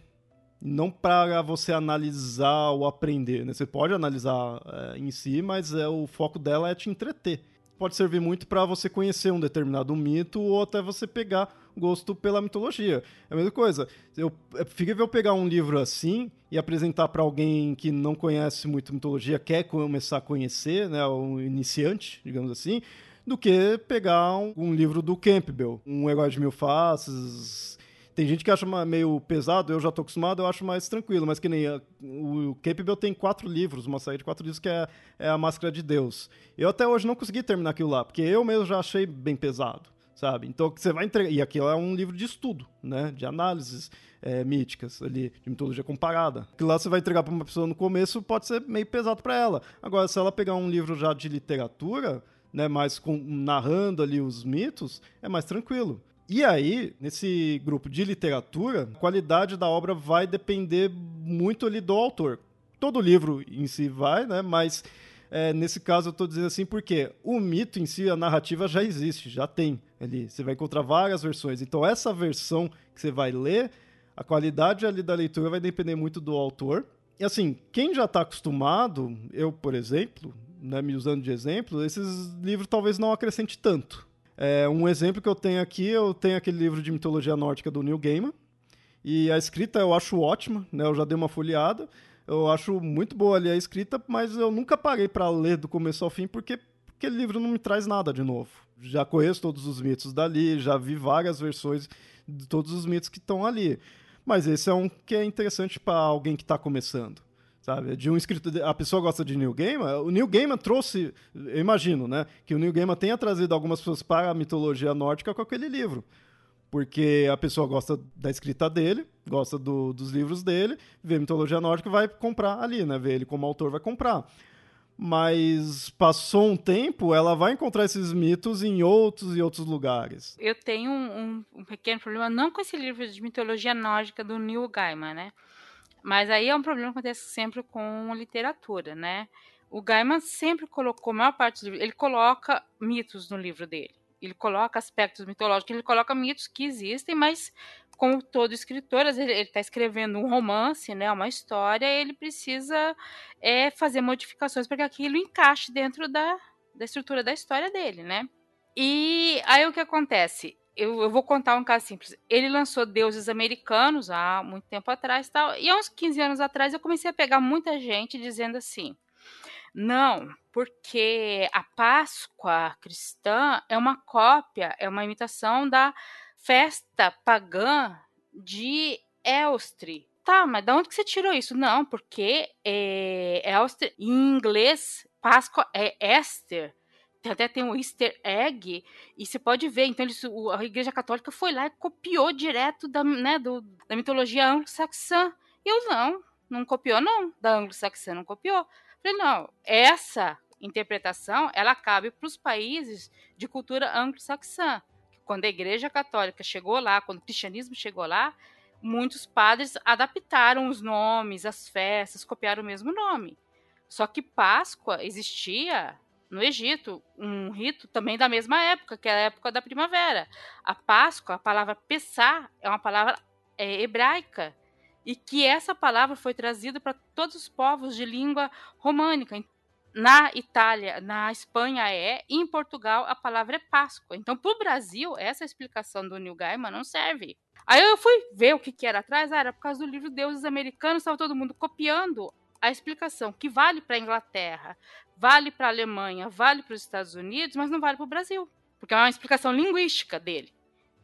não para você analisar ou aprender. Né? Você pode analisar é, em si, mas é, o foco dela é te entreter. Pode servir muito para você conhecer um determinado mito ou até você pegar gosto pela mitologia. É a mesma coisa. Eu, é eu pegar um livro assim e apresentar para alguém que não conhece muito mitologia, quer começar a conhecer, né, um iniciante, digamos assim, do que pegar um, um livro do Campbell, um Herói de Mil Faces. Tem gente que acha meio pesado, eu já estou acostumado, eu acho mais tranquilo, mas que nem a, o Campbell tem quatro livros, uma série de quatro livros que é, é A Máscara de Deus. Eu até hoje não consegui terminar aquilo lá, porque eu mesmo já achei bem pesado sabe? Então você vai entregar. E aquilo é um livro de estudo, né? De análises é, míticas ali, de mitologia comparada. Que lá você vai entregar para uma pessoa no começo pode ser meio pesado para ela. Agora, se ela pegar um livro já de literatura, né? Mais com, narrando ali os mitos, é mais tranquilo. E aí, nesse grupo de literatura, a qualidade da obra vai depender muito ali do autor. Todo livro em si vai, né? Mas é, nesse caso eu estou dizendo assim porque o mito em si, a narrativa já existe, já tem ali. Você vai encontrar várias versões. Então essa versão que você vai ler, a qualidade ali da leitura vai depender muito do autor. E assim, quem já está acostumado, eu, por exemplo, né, me usando de exemplo, esses livros talvez não acrescente tanto. É, um exemplo que eu tenho aqui, eu tenho aquele livro de mitologia nórdica do Neil Gaiman, e a escrita eu acho ótima, né, eu já dei uma folheada, eu acho muito boa ali a escrita, mas eu nunca parei para ler do começo ao fim porque aquele livro não me traz nada de novo. Já conheço todos os mitos dali, já vi várias versões de todos os mitos que estão ali. Mas esse é um que é interessante para alguém que está começando. Sabe? De um escritor, a pessoa gosta de Neil Gaiman, o Neil Gaiman trouxe, eu imagino, né, que o Neil Gaiman tenha trazido algumas pessoas para a mitologia nórdica com aquele livro porque a pessoa gosta da escrita dele, gosta do, dos livros dele, vê mitologia nórdica vai comprar ali, né? Vê ele como autor, vai comprar. Mas passou um tempo, ela vai encontrar esses mitos em outros e outros lugares. Eu tenho um, um, um pequeno problema, não com esse livro de mitologia nórdica do Neil Gaiman, né? Mas aí é um problema que acontece sempre com literatura, né? O Gaiman sempre colocou, a maior parte do livro, ele coloca mitos no livro dele ele coloca aspectos mitológicos, ele coloca mitos que existem, mas como todo escritor, ele está escrevendo um romance, né, uma história, ele precisa é, fazer modificações para que aquilo encaixe dentro da, da estrutura da história dele, né? E aí o que acontece? Eu, eu, vou contar um caso simples. Ele lançou Deuses Americanos há muito tempo atrás, tal, e há uns 15 anos atrás eu comecei a pegar muita gente dizendo assim: não, porque a Páscoa cristã é uma cópia, é uma imitação da festa pagã de Elstree. Tá, mas de onde que você tirou isso? Não, porque é, Elstree, em inglês, Páscoa é Esther. Até tem um easter egg, e você pode ver. Então, eles, a Igreja Católica foi lá e copiou direto da, né, do, da mitologia anglo-saxã. Eu não, não copiou, não. Da anglo-saxã não copiou. Falei, não, essa interpretação ela cabe para os países de cultura anglo-saxã. Quando a Igreja Católica chegou lá, quando o cristianismo chegou lá, muitos padres adaptaram os nomes, as festas, copiaram o mesmo nome. Só que Páscoa existia no Egito, um rito também da mesma época, que é a época da primavera. A Páscoa, a palavra Pessá, é uma palavra é, hebraica, e que essa palavra foi trazida para todos os povos de língua românica. Na Itália, na Espanha é, e em Portugal a palavra é Páscoa. Então, para o Brasil, essa explicação do Neil Gaiman não serve. Aí eu fui ver o que, que era atrás, ah, era por causa do livro Deuses Americanos, estava todo mundo copiando a explicação que vale para a Inglaterra, vale para a Alemanha, vale para os Estados Unidos, mas não vale para o Brasil, porque é uma explicação linguística dele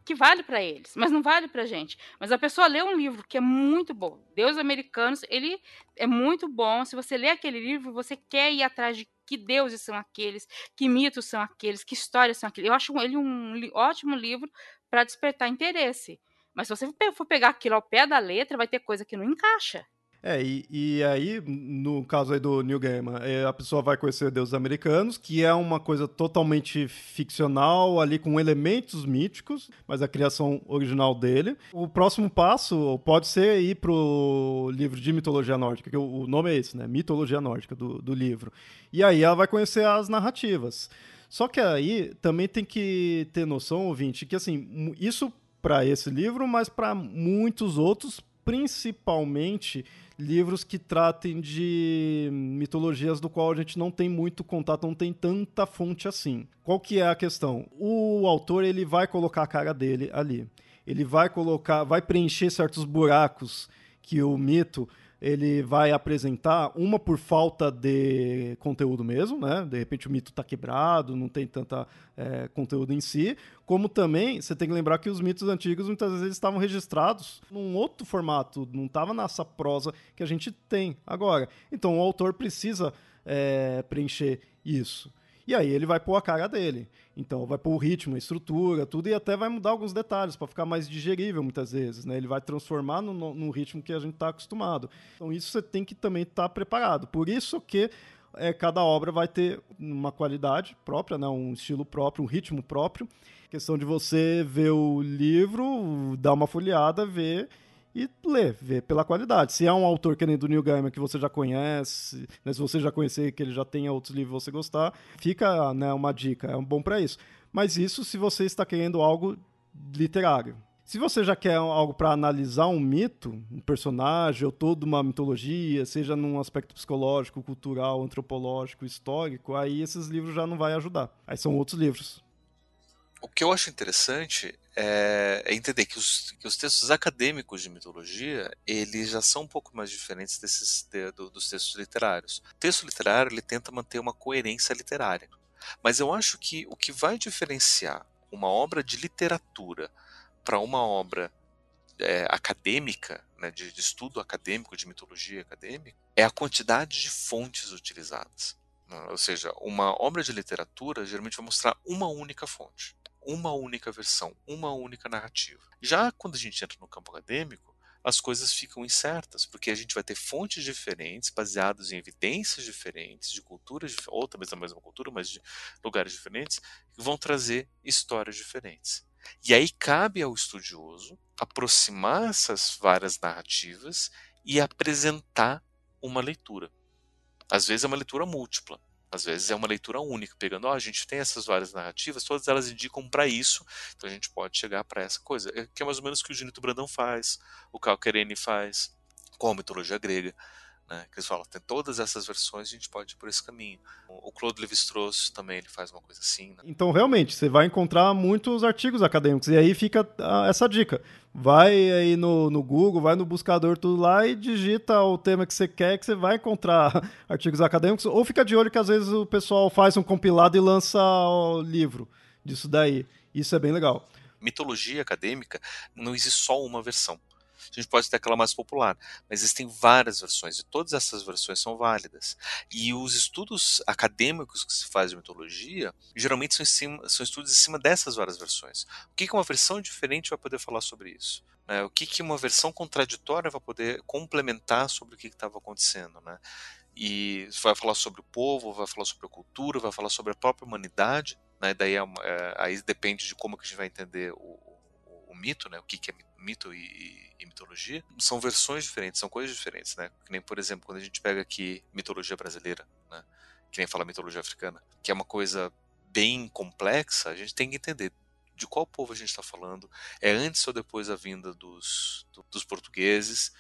que vale para eles, mas não vale para gente. Mas a pessoa lê um livro que é muito bom, Deus Americanos, ele é muito bom. Se você lê aquele livro, você quer ir atrás de que deuses são aqueles, que mitos são aqueles, que histórias são aqueles. Eu acho ele um ótimo livro para despertar interesse. Mas se você for pegar aquilo ao pé da letra, vai ter coisa que não encaixa. É, e, e aí, no caso aí do Neil Gaiman, é, a pessoa vai conhecer deuses americanos, que é uma coisa totalmente ficcional, ali com elementos míticos, mas a criação original dele. O próximo passo pode ser ir pro livro de mitologia nórdica, que o, o nome é esse, né? Mitologia nórdica do, do livro. E aí ela vai conhecer as narrativas. Só que aí também tem que ter noção, ouvinte, que assim, isso para esse livro, mas para muitos outros, principalmente livros que tratem de mitologias do qual a gente não tem muito contato, não tem tanta fonte assim. Qual que é a questão? O autor ele vai colocar a cara dele ali. Ele vai colocar, vai preencher certos buracos que o mito ele vai apresentar, uma por falta de conteúdo mesmo, né? De repente o mito está quebrado, não tem tanta é, conteúdo em si, como também você tem que lembrar que os mitos antigos muitas vezes estavam registrados num outro formato, não estava nessa prosa que a gente tem agora. Então o autor precisa é, preencher isso. E aí ele vai pôr a cara dele. Então vai pôr o ritmo, a estrutura, tudo, e até vai mudar alguns detalhes para ficar mais digerível muitas vezes. Né? Ele vai transformar no, no, no ritmo que a gente está acostumado. Então isso você tem que também estar tá preparado. Por isso que é, cada obra vai ter uma qualidade própria, né? um estilo próprio, um ritmo próprio. Questão de você ver o livro, dar uma folheada, ver e ler, ver pela qualidade. Se é um autor que nem do Neil Gaiman que você já conhece, né, se você já conhecer que ele já tenha outros livros você gostar, fica né, uma dica, é bom para isso. Mas isso se você está querendo algo literário. Se você já quer algo para analisar um mito, um personagem ou toda uma mitologia, seja num aspecto psicológico, cultural, antropológico, histórico, aí esses livros já não vai ajudar. Aí são outros livros. O que eu acho interessante é, é entender que os, que os, textos acadêmicos de mitologia eles já são um pouco mais diferentes desses de, do, dos textos literários. O texto literário ele tenta manter uma coerência literária, mas eu acho que o que vai diferenciar uma obra de literatura para uma obra é, acadêmica, né, de, de estudo acadêmico, de mitologia acadêmica, é a quantidade de fontes utilizadas. Né? Ou seja, uma obra de literatura geralmente vai mostrar uma única fonte uma única versão, uma única narrativa. Já quando a gente entra no campo acadêmico, as coisas ficam incertas, porque a gente vai ter fontes diferentes, baseadas em evidências diferentes, de culturas, ou talvez da mesma cultura, mas de lugares diferentes, que vão trazer histórias diferentes. E aí cabe ao estudioso aproximar essas várias narrativas e apresentar uma leitura. Às vezes é uma leitura múltipla. Às vezes é uma leitura única, pegando, ó, oh, a gente tem essas várias narrativas, todas elas indicam para isso, então a gente pode chegar para essa coisa. É, que é mais ou menos o que o Junito Brandão faz, o Calquerene faz, com a mitologia grega. Né, que eles falam, tem todas essas versões, a gente pode ir por esse caminho. O Claude Lévi-Strauss também ele faz uma coisa assim. Né? Então, realmente, você vai encontrar muitos artigos acadêmicos, e aí fica ah, essa dica. Vai aí no, no Google, vai no buscador tudo lá e digita o tema que você quer, que você vai encontrar artigos acadêmicos, ou fica de olho que às vezes o pessoal faz um compilado e lança o livro disso daí. Isso é bem legal. Mitologia acadêmica não existe só uma versão a gente pode ter aquela mais popular, mas existem várias versões e todas essas versões são válidas. E os estudos acadêmicos que se faz de mitologia geralmente são, cima, são estudos em cima dessas várias versões. O que, que uma versão diferente vai poder falar sobre isso? Né? O que, que uma versão contraditória vai poder complementar sobre o que estava acontecendo? Né? E vai falar sobre o povo, vai falar sobre a cultura, vai falar sobre a própria humanidade. Né? Daí é, é, aí depende de como que a gente vai entender o, o, o mito, né? o que, que é mito e, e, mitologia, são versões diferentes, são coisas diferentes, né? Que nem, por exemplo, quando a gente pega aqui mitologia brasileira, né? Que nem fala mitologia africana, que é uma coisa bem complexa, a gente tem que entender de qual povo a gente está falando, é antes ou depois da vinda dos, dos portugueses,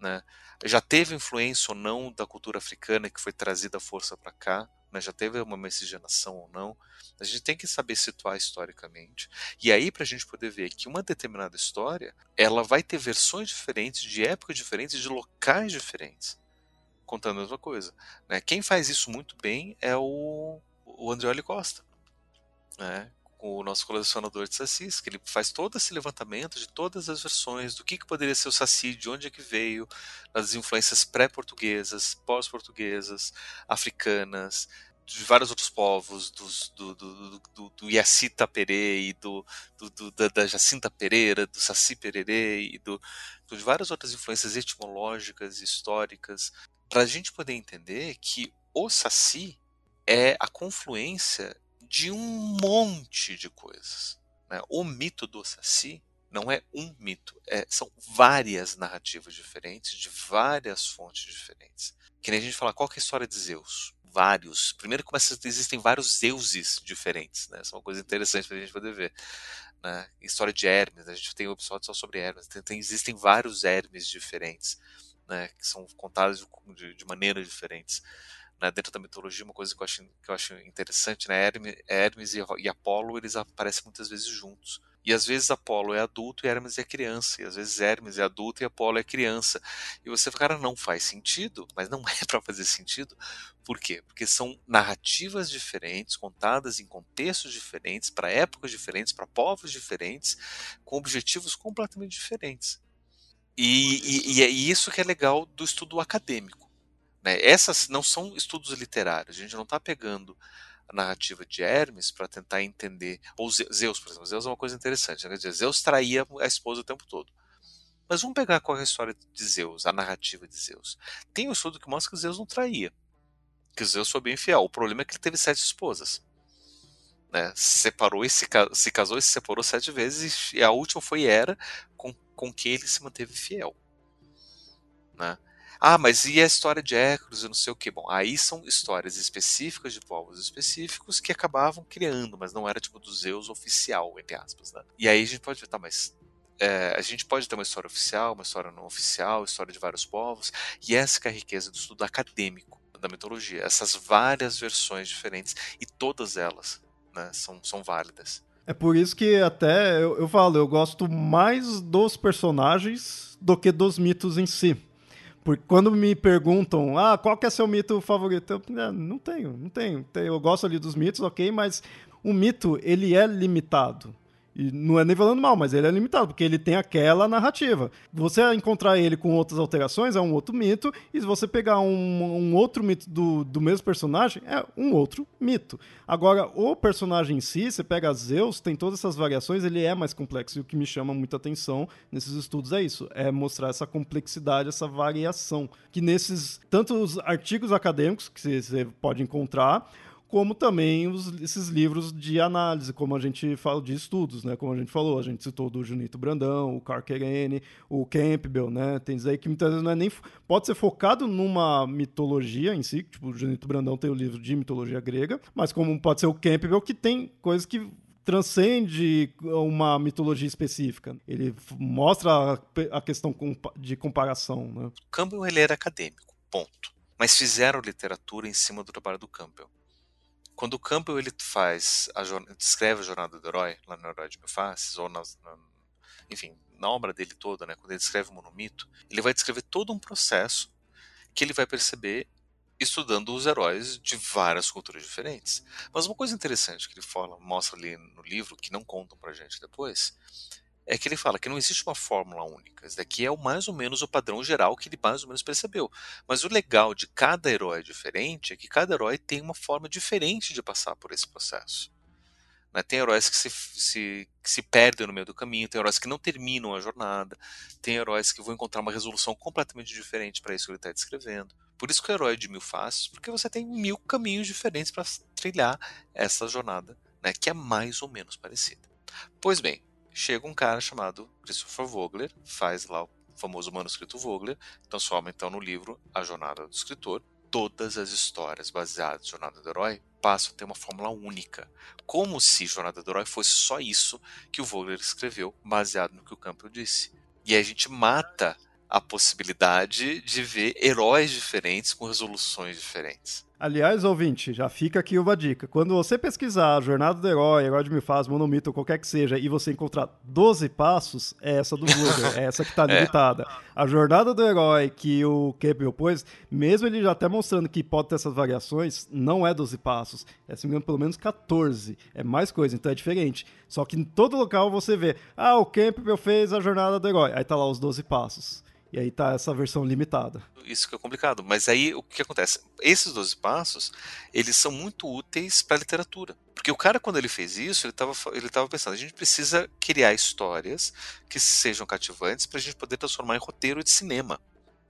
né? já teve influência ou não da cultura africana que foi trazida à força para cá, né? já teve uma miscigenação ou não, a gente tem que saber situar historicamente, e aí para a gente poder ver que uma determinada história, ela vai ter versões diferentes, de épocas diferentes, de locais diferentes, contando a mesma coisa. Né? Quem faz isso muito bem é o, o Andreoli Costa, né? Com o nosso colecionador de sacis, que ele faz todo esse levantamento de todas as versões, do que, que poderia ser o saci, de onde é que veio, das influências pré-portuguesas, pós-portuguesas, africanas, de vários outros povos, dos, do, do, do, do Yacita Perê e do, do, da, da, Jacinta Pereira, do Saci Pererê e do, de várias outras influências etimológicas, históricas, para a gente poder entender que o Saci é a confluência de um monte de coisas. Né? O mito do Saci não é um mito, é, são várias narrativas diferentes, de várias fontes diferentes. Que nem a gente fala, qual é a história de Zeus? Vários. Primeiro começa existem vários deuses diferentes, né? Isso é uma coisa interessante para a gente poder ver. Né? História de Hermes, a gente tem um episódio só sobre Hermes. Tem, tem, existem vários Hermes diferentes, né? Que são contados de, de maneiras diferentes né, dentro da mitologia, uma coisa que eu acho, que eu acho interessante, né, Hermes, Hermes e, e Apolo, eles aparecem muitas vezes juntos. E às vezes Apolo é adulto e Hermes é criança. E às vezes Hermes é adulto e Apolo é criança. E você fala, cara, não faz sentido, mas não é para fazer sentido. Por quê? Porque são narrativas diferentes, contadas em contextos diferentes, para épocas diferentes, para povos diferentes, com objetivos completamente diferentes. E, e, e é isso que é legal do estudo acadêmico. Né? Essas não são estudos literários, a gente não está pegando a narrativa de Hermes para tentar entender, ou Zeus, por exemplo, Zeus é uma coisa interessante, né? Zeus traía a esposa o tempo todo. Mas vamos pegar qual é a história de Zeus, a narrativa de Zeus. Tem um estudo que mostra que Zeus não traía, que Zeus foi bem fiel. O problema é que ele teve sete esposas. Né? Se separou e se, se casou e se separou sete vezes, e a última foi Hera, com, com quem ele se manteve fiel. Né? Ah, mas e a história de Hércules e não sei o que? Bom, aí são histórias específicas de povos específicos que acabavam criando, mas não era tipo do Zeus oficial, entre aspas, né? E aí a gente pode ver, tá, mas é, a gente pode ter uma história oficial, uma história não oficial, história de vários povos, e essa é a riqueza do estudo acadêmico da mitologia, essas várias versões diferentes, e todas elas né, são, são válidas. É por isso que até eu, eu falo, eu gosto mais dos personagens do que dos mitos em si. Porque quando me perguntam, ah, qual que é seu mito favorito? Eu, ah, não tenho, não tenho. Eu gosto ali dos mitos, ok, mas o mito, ele é limitado. E não é nem falando mal, mas ele é limitado, porque ele tem aquela narrativa. Você encontrar ele com outras alterações é um outro mito, e se você pegar um, um outro mito do, do mesmo personagem, é um outro mito. Agora, o personagem em si, você pega Zeus, tem todas essas variações, ele é mais complexo, e o que me chama muita atenção nesses estudos é isso, é mostrar essa complexidade, essa variação, que nesses tantos artigos acadêmicos que você pode encontrar, como também os, esses livros de análise, como a gente fala de estudos, né? Como a gente falou, a gente citou do Junito Brandão, o Carquerene, o Campbell, né? Tem aí que muitas vezes não é nem pode ser focado numa mitologia em si, tipo o Junito Brandão tem o livro de mitologia grega, mas como pode ser o Campbell que tem coisas que transcende uma mitologia específica. Ele mostra a, a questão de comparação, né? Campbell ele era acadêmico, ponto. Mas fizeram literatura em cima do trabalho do Campbell. Quando o Campbell ele faz, a, descreve a jornada do herói, lá no Herói de Faces, ou nas, na, enfim, na obra dele toda, né, quando ele descreve o monomito, ele vai descrever todo um processo que ele vai perceber estudando os heróis de várias culturas diferentes. Mas uma coisa interessante que ele fala, mostra ali no livro, que não contam pra gente depois, é que ele fala que não existe uma fórmula única. Isso daqui é o mais ou menos o padrão geral que ele mais ou menos percebeu. Mas o legal de cada herói diferente é que cada herói tem uma forma diferente de passar por esse processo. Né? Tem heróis que se, se, que se perdem no meio do caminho, tem heróis que não terminam a jornada, tem heróis que vão encontrar uma resolução completamente diferente para isso que ele está descrevendo. Por isso que o herói é de mil faces, porque você tem mil caminhos diferentes para trilhar essa jornada, né, que é mais ou menos parecida. Pois bem, chega um cara chamado Christopher Vogler, faz lá o famoso manuscrito Vogler, transforma então no livro A Jornada do Escritor. Todas as histórias baseadas em Jornada do Herói passam a ter uma fórmula única, como se Jornada do Herói fosse só isso que o Vogler escreveu, baseado no que o Campbell disse. E a gente mata a possibilidade de ver heróis diferentes com resoluções diferentes. Aliás, ouvinte, já fica aqui uma dica. Quando você pesquisar a Jornada do Herói, Herói de Mifaz, Monomito, qualquer que seja, e você encontrar 12 passos, é essa do Google, é essa que está limitada. É. A Jornada do Herói que o Campbell pôs, mesmo ele já até mostrando que pode ter essas variações, não é 12 passos. É, se me engano, pelo menos 14. É mais coisa, então é diferente. Só que em todo local você vê, ah, o Campbell fez a Jornada do Herói. Aí tá lá os 12 passos. E aí tá essa versão limitada. Isso que é complicado. Mas aí o que acontece? Esses 12 passos, eles são muito úteis para a literatura. Porque o cara, quando ele fez isso, ele estava ele tava pensando, a gente precisa criar histórias que sejam cativantes para a gente poder transformar em roteiro de cinema.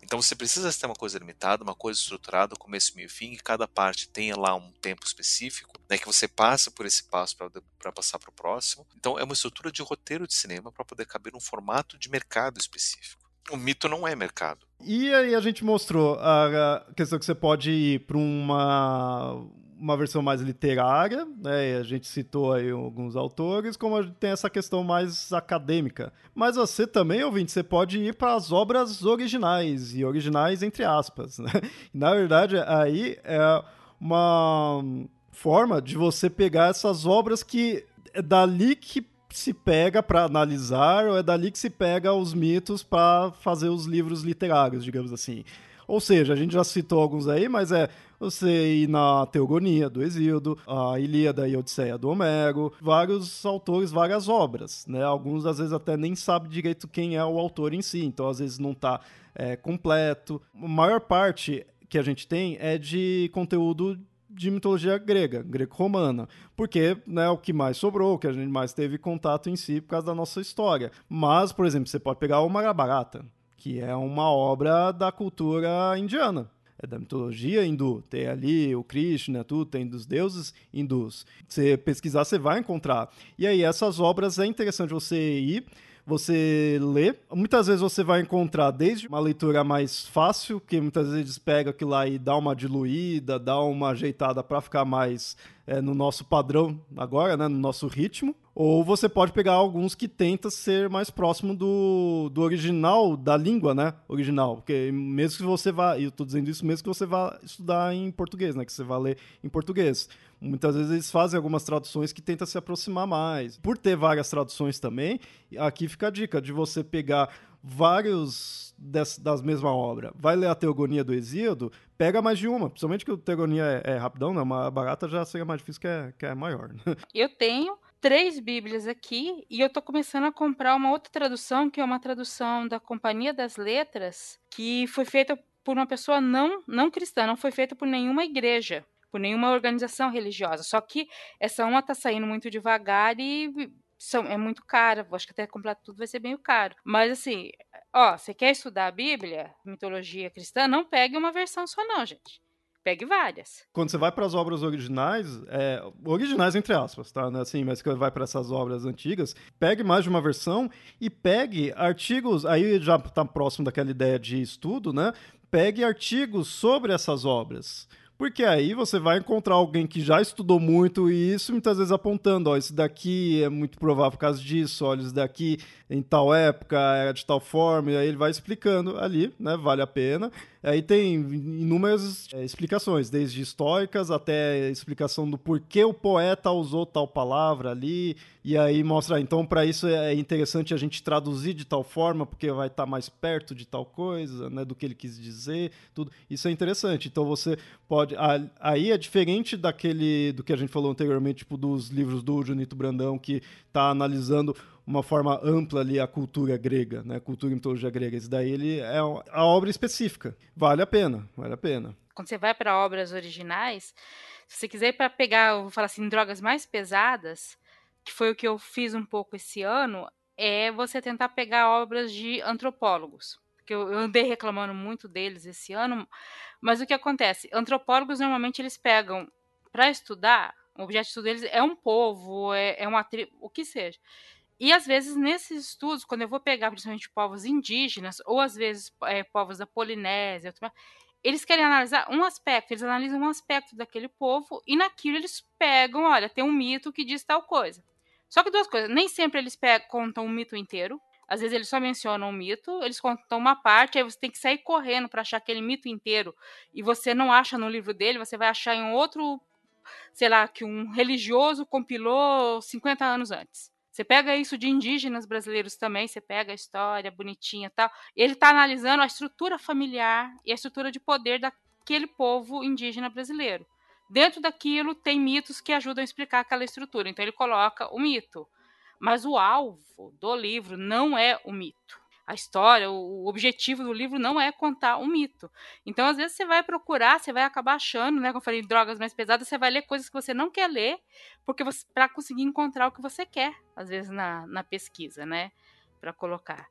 Então você precisa ter uma coisa limitada, uma coisa estruturada, começo, meio e fim, que cada parte tenha lá um tempo específico, né, que você passa por esse passo para passar para o próximo. Então é uma estrutura de roteiro de cinema para poder caber num formato de mercado específico. O mito não é mercado. E aí a gente mostrou a questão que você pode ir para uma uma versão mais literária, né? A gente citou aí alguns autores, como tem essa questão mais acadêmica. Mas você também, ouvinte, você pode ir para as obras originais, e originais entre aspas, né? Na verdade, aí é uma forma de você pegar essas obras que é dali que se pega para analisar ou é dali que se pega os mitos para fazer os livros literários, digamos assim. Ou seja, a gente já citou alguns aí, mas é você ir na Teogonia do Exildo, a Ilíada e Odisseia do Homero, vários autores, várias obras, né? Alguns às vezes até nem sabe direito quem é o autor em si, então às vezes não está é, completo. A maior parte que a gente tem é de conteúdo de mitologia grega, greco-romana, porque né, é o que mais sobrou, que a gente mais teve contato em si por causa da nossa história. Mas, por exemplo, você pode pegar o Mahabharata, que é uma obra da cultura indiana. É da mitologia hindu. Tem ali o Krishna, tudo, tem dos deuses hindus. Você pesquisar, você vai encontrar. E aí, essas obras é interessante você ir você lê. Muitas vezes você vai encontrar desde uma leitura mais fácil, que muitas vezes pega aquilo lá e dá uma diluída, dá uma ajeitada para ficar mais é, no nosso padrão agora, né, no nosso ritmo. Ou você pode pegar alguns que tenta ser mais próximo do, do original, da língua, né? Original. Porque mesmo que você vá, e eu estou dizendo isso mesmo que você vá estudar em português, né? Que você vá ler em português. Muitas vezes eles fazem algumas traduções que tentam se aproximar mais. Por ter várias traduções também, aqui fica a dica de você pegar vários das, das mesma obra. Vai ler a Teogonia do Exíodo, pega mais de uma. Principalmente que a Teogonia é, é rapidão, né? Uma barata já seria mais difícil que é, que é maior. Né? Eu tenho três Bíblias aqui e eu tô começando a comprar uma outra tradução, que é uma tradução da Companhia das Letras, que foi feita por uma pessoa não, não cristã, não foi feita por nenhuma igreja por nenhuma organização religiosa. Só que essa uma está saindo muito devagar e são, é muito cara. Acho que até completo tudo vai ser bem caro. Mas assim, ó, você quer estudar a Bíblia, mitologia cristã, não pegue uma versão só, não, gente. Pegue várias. Quando você vai para as obras originais, é, originais entre aspas, tá? Né? Assim, mas quando vai para essas obras antigas, pegue mais de uma versão e pegue artigos. Aí já está próximo daquela ideia de estudo, né? Pegue artigos sobre essas obras. Porque aí você vai encontrar alguém que já estudou muito isso, muitas vezes apontando, ó, esse daqui é muito provável por causa disso, olha, esse daqui em tal época era de tal forma, e aí ele vai explicando ali, né, vale a pena. Aí tem inúmeras é, explicações, desde históricas até explicação do porquê o poeta usou tal palavra ali, e aí mostra, então para isso é interessante a gente traduzir de tal forma, porque vai estar tá mais perto de tal coisa, né, do que ele quis dizer, tudo. Isso é interessante. Então você pode, aí é diferente daquele do que a gente falou anteriormente, tipo dos livros do Junito Brandão que está analisando uma forma ampla ali a cultura grega, né? Cultura e mitologia grega. Isso daí ele é a obra específica. Vale a pena, vale a pena. Quando você vai para obras originais, se você quiser para pegar, vou falar assim, drogas mais pesadas, que foi o que eu fiz um pouco esse ano, é você tentar pegar obras de antropólogos. Porque eu, eu andei reclamando muito deles esse ano, mas o que acontece? Antropólogos normalmente eles pegam para estudar, o objeto de estudo deles é um povo, é, é uma tribo, o que seja E às vezes, nesses estudos, quando eu vou pegar principalmente povos indígenas, ou às vezes é, povos da Polinésia, eles querem analisar um aspecto, eles analisam um aspecto daquele povo, e naquilo eles pegam, olha, tem um mito que diz tal coisa. Só que duas coisas, nem sempre eles pegam, contam um mito inteiro, às vezes eles só mencionam um mito, eles contam uma parte, aí você tem que sair correndo para achar aquele mito inteiro, e você não acha no livro dele, você vai achar em outro, sei lá, que um religioso compilou 50 anos antes. Você pega isso de indígenas brasileiros também, você pega a história bonitinha tal. Ele está analisando a estrutura familiar e a estrutura de poder daquele povo indígena brasileiro. Dentro daquilo tem mitos que ajudam a explicar aquela estrutura. Então ele coloca o mito. Mas o alvo do livro não é o mito a história, o, objetivo do livro não é contar um mito. Então, às vezes, você vai procurar, você vai acabar achando, né? Como eu falei, drogas mais pesadas, você vai ler coisas que você não quer ler, porque para conseguir encontrar o que você quer, às vezes, na, na pesquisa, né? Para colocar.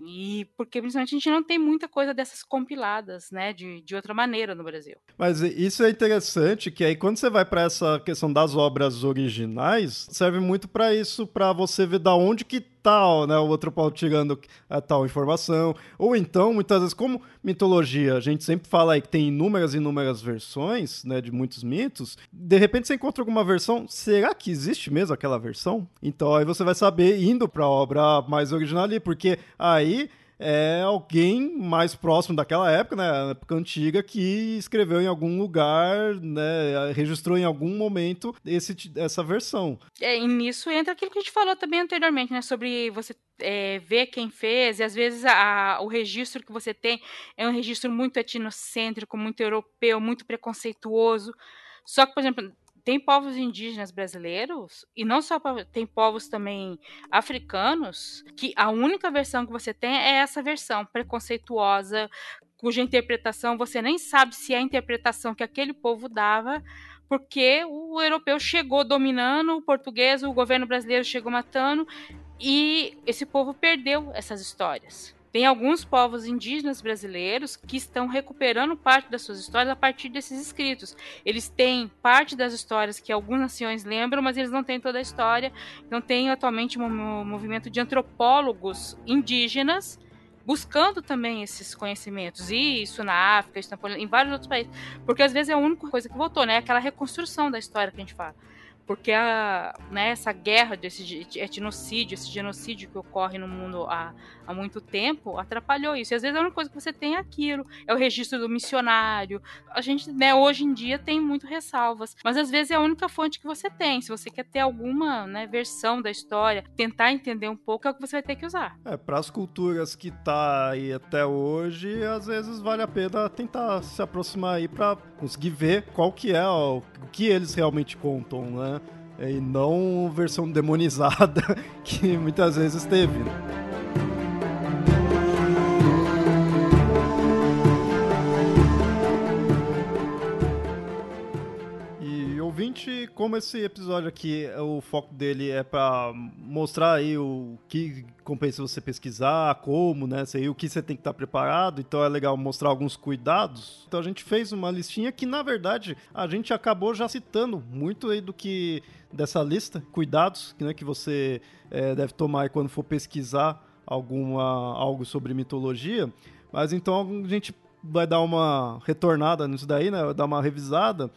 E porque principalmente a gente não tem muita coisa dessas compiladas, né, de, de outra maneira no Brasil. Mas isso é interessante, que aí quando você vai para essa questão das obras originais, serve muito para isso, para você ver da onde que tal, né? O outro pau tirando a tal informação. Ou então, muitas vezes, como mitologia, a gente sempre fala aí que tem inúmeras e inúmeras versões, né? De muitos mitos. De repente você encontra alguma versão, será que existe mesmo aquela versão? Então aí você vai saber indo para a obra mais original ali, porque aí é alguém mais próximo daquela época, né, época antiga, que escreveu em algum lugar, né, registrou em algum momento esse, essa versão. É, e nisso entra aquilo que a gente falou também anteriormente, né, sobre você é, ver quem fez, e às vezes a, o registro que você tem é um registro muito etnocêntrico, muito europeu, muito preconceituoso. Só que, por exemplo, tem povos indígenas brasileiros e não só tem povos também africanos que a única versão que você tem é essa versão preconceituosa cuja interpretação você nem sabe se é a interpretação que aquele povo dava porque o europeu chegou dominando o português, o governo brasileiro chegou matando e esse povo perdeu essas histórias. Tem alguns povos indígenas brasileiros que estão recuperando parte das suas histórias a partir desses escritos. Eles têm parte das histórias que algumas nações lembram, mas eles não têm toda a história. Então tem atualmente um movimento de antropólogos indígenas buscando também esses conhecimentos. E isso na África, isso na, em vários outros países. Porque às vezes é a única coisa que voltou, né? Aquela reconstrução da história que a gente fala porque a, né, essa guerra desse etnocídio, esse genocídio que ocorre no mundo há, há muito tempo, atrapalhou isso. E às vezes a única coisa que você tem é aquilo, é o registro do missionário. A gente, né, hoje em dia tem muito ressalvas, mas às vezes é a única fonte que você tem. Se você quer ter alguma né, versão da história, tentar entender um pouco, é o que você vai ter que usar. É, para as culturas que tá aí até hoje, às vezes vale a pena tentar se aproximar aí para conseguir ver qual que é o, o que eles realmente contam, né? E não versão demonizada que muitas vezes teve. Ouvinte, como esse episódio aqui, o foco dele é para mostrar aí o que compensa você pesquisar, como, né, sei, o que você tem que estar tá preparado, então é legal mostrar alguns cuidados. Então a gente fez uma listinha que, na verdade, a gente acabou já citando muito aí do que dessa lista, cuidados né, que você é, deve tomar quando for pesquisar alguma, algo sobre mitologia. Mas então a gente vai dar uma retornada nisso daí, né? Vai dar uma revisada.